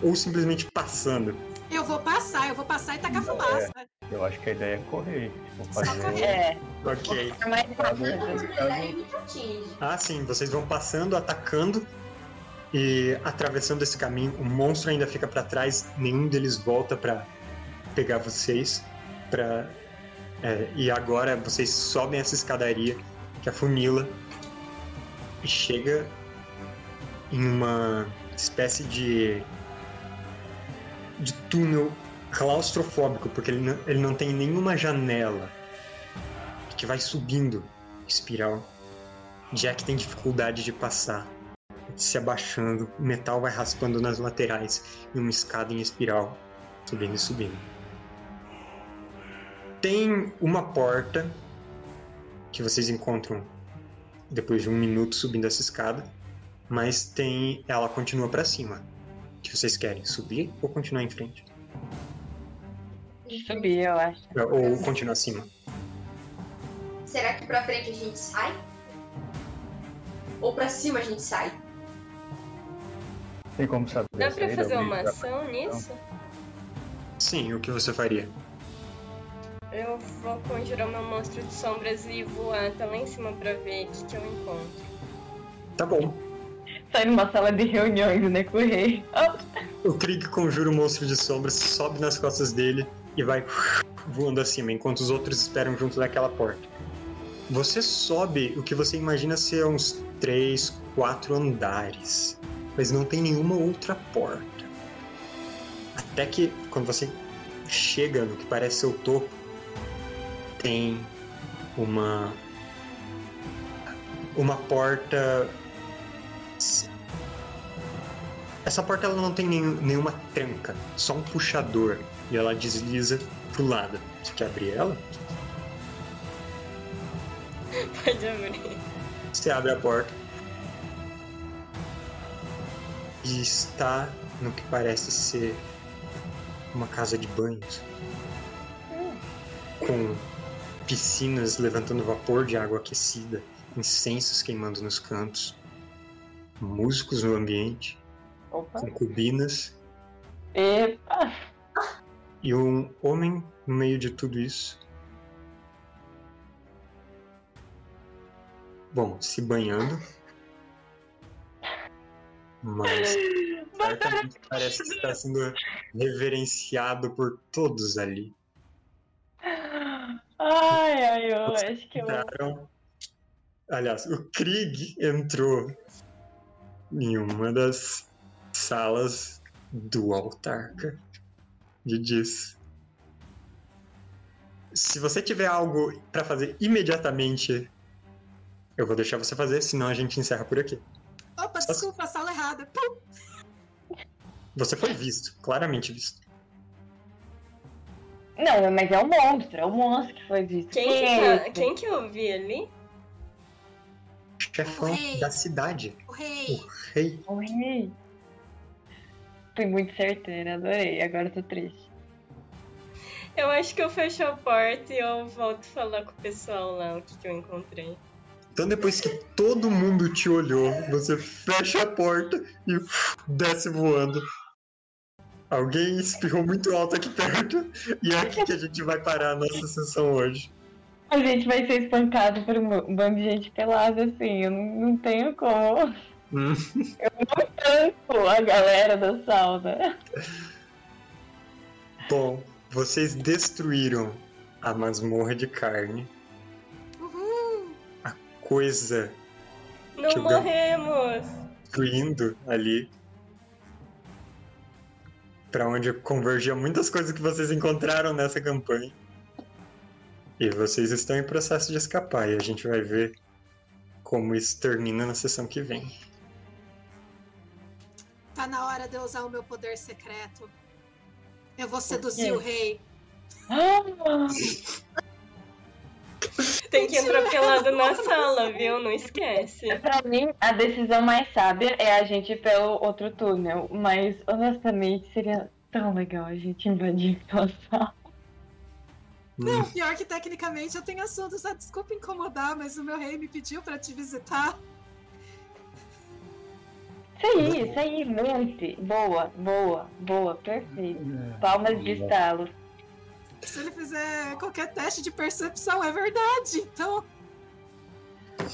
ou simplesmente passando. Eu vou passar, eu vou passar e tacar fumaça. Eu acho que a ideia é correr. Tipo, Só fazer. correr. É, Ok. é me atinge. Ah, sim, vocês vão passando, atacando e atravessando esse caminho. O monstro ainda fica para trás, nenhum deles volta para pegar vocês. Pra, é, e agora vocês sobem essa escadaria que afunila e chega em uma espécie de de túnel claustrofóbico, porque ele não, ele não tem nenhuma janela que vai subindo espiral. Jack tem dificuldade de passar, se abaixando, o metal vai raspando nas laterais e uma escada em espiral, subindo e subindo. Tem uma porta que vocês encontram depois de um minuto subindo essa escada, mas tem ela continua para cima. O que vocês querem? Subir ou continuar em frente? Subir, eu acho. Ou continuar acima? Será que pra frente a gente sai? Ou pra cima a gente sai? Tem como saber Dá pra fazer uma ação nisso? Sim, o que você faria? Eu vou conjurar meu monstro de sombras e voar até lá em cima pra ver o que, que eu encontro. Tá bom. Sai numa sala de reuniões, né, com o rei. O Krieg conjura o monstro de sombras, sobe nas costas dele e vai voando acima, enquanto os outros esperam junto daquela porta. Você sobe o que você imagina ser uns 3, 4 andares, mas não tem nenhuma outra porta. Até que, quando você chega no que parece ser o topo, tem uma. Uma porta essa porta ela não tem nenhum- nenhuma tranca, só um puxador e ela desliza pro lado. Você quer abrir ela? Pode abrir. Você abre a porta e está no que parece ser uma casa de banhos com piscinas levantando vapor de água aquecida, incensos queimando nos cantos, músicos no ambiente, opa. concubinas Epa. E um homem no meio de tudo isso. Bom, se banhando. Mas *laughs* certamente parece que está sendo reverenciado por todos ali. Ai, ai, eu acho que eu. Entraram. Aliás, o Krieg entrou em uma das salas do Altarca e disse: Se você tiver algo para fazer imediatamente, eu vou deixar você fazer, senão a gente encerra por aqui. Opa, desculpa, a sala errada. Pum. Você foi visto, claramente visto. Não, mas é um monstro, é um monstro que foi visto. Quem que, é esse? quem que eu vi ali? Chefão O rei. da cidade, O rei. o rei. O rei. Fui muito certeira, adorei. Agora eu tô triste. Eu acho que eu fecho a porta e eu volto falar com o pessoal lá o que, que eu encontrei. Então depois que todo mundo te olhou, você fecha a porta e desce voando. Alguém espirrou muito alto aqui perto e é aqui que a gente vai parar a nossa sessão hoje. A gente vai ser espancado por um bando de gente pelada, assim. Eu não tenho como. Hum. Eu não tanco a galera da sauna. Bom, vocês destruíram a masmorra de carne. Uhul! Coisa Não ver. morremos! fluindo ali. Pra onde convergia muitas coisas que vocês encontraram nessa campanha. E vocês estão em processo de escapar. E a gente vai ver como isso termina na sessão que vem. Tá na hora de eu usar o meu poder secreto. Eu vou seduzir o rei. Ah, *laughs* Tem que entrar pelado na *laughs* sala, viu? Não esquece. pra mim, a decisão mais sábia é a gente ir pelo outro túnel. Mas, honestamente, seria tão legal a gente invadir aquela sala. Não, pior que tecnicamente eu tenho assuntos. Ah, desculpa incomodar, mas o meu rei me pediu pra te visitar. Isso aí, isso aí, monte. Boa, boa, boa, perfeito. Palmas de estalo. Se ele fizer qualquer teste de percepção, é verdade. Então,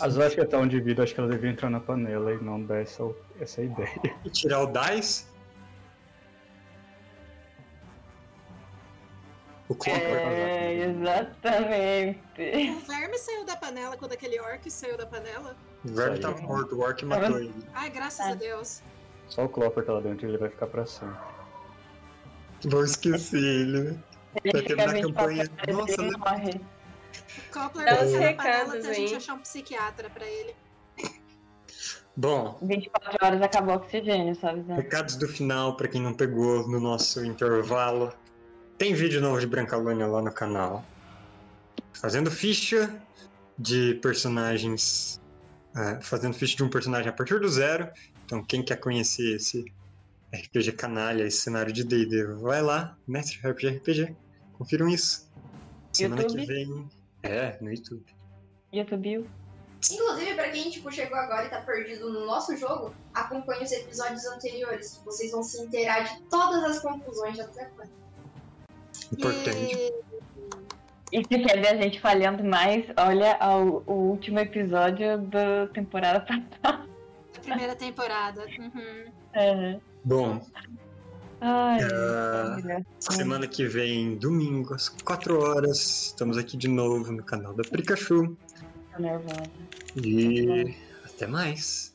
As acho que até onde vida, acho que ela devia entrar na panela e não dar essa, essa ideia. E tirar o dice. O Clockwork. É, exatamente. o verme saiu da panela quando aquele orc saiu da panela. O verme tava morto, o Orc matou ele. Ai, graças a Deus. Só o Clopper tá lá dentro e ele vai ficar pra sempre. Vou esquecer ele, né? Ele fica terminar a 24 campanha. Nossa, e né? morre. Coppler Dá vai sair da panela recados até a gente achar um psiquiatra pra ele. Bom, 24 horas acabou o oxigênio, só avisando. recados do final pra quem não pegou no nosso intervalo. Tem vídeo novo de Brancalônia lá no canal. Fazendo ficha de personagens. É, fazendo ficha de um personagem a partir do zero. Então, quem quer conhecer esse RPG canalha, esse cenário de DD, vai lá, Mestre RPG RPG. Confiram isso. Semana que YouTube? vem. É, no YouTube. YouTube. Inclusive, pra quem tipo, chegou agora e tá perdido no nosso jogo, acompanhe os episódios anteriores. que Vocês vão se inteirar de todas as conclusões até agora. Importante. E E se quer ver a gente falhando mais, olha ao- o último episódio da temporada passada. a primeira temporada. Uhum. É. Bom, Ai, olha. semana que vem, domingo, às 4 horas, estamos aqui de novo no canal da Pikachu. Tô nervosa. E até mais.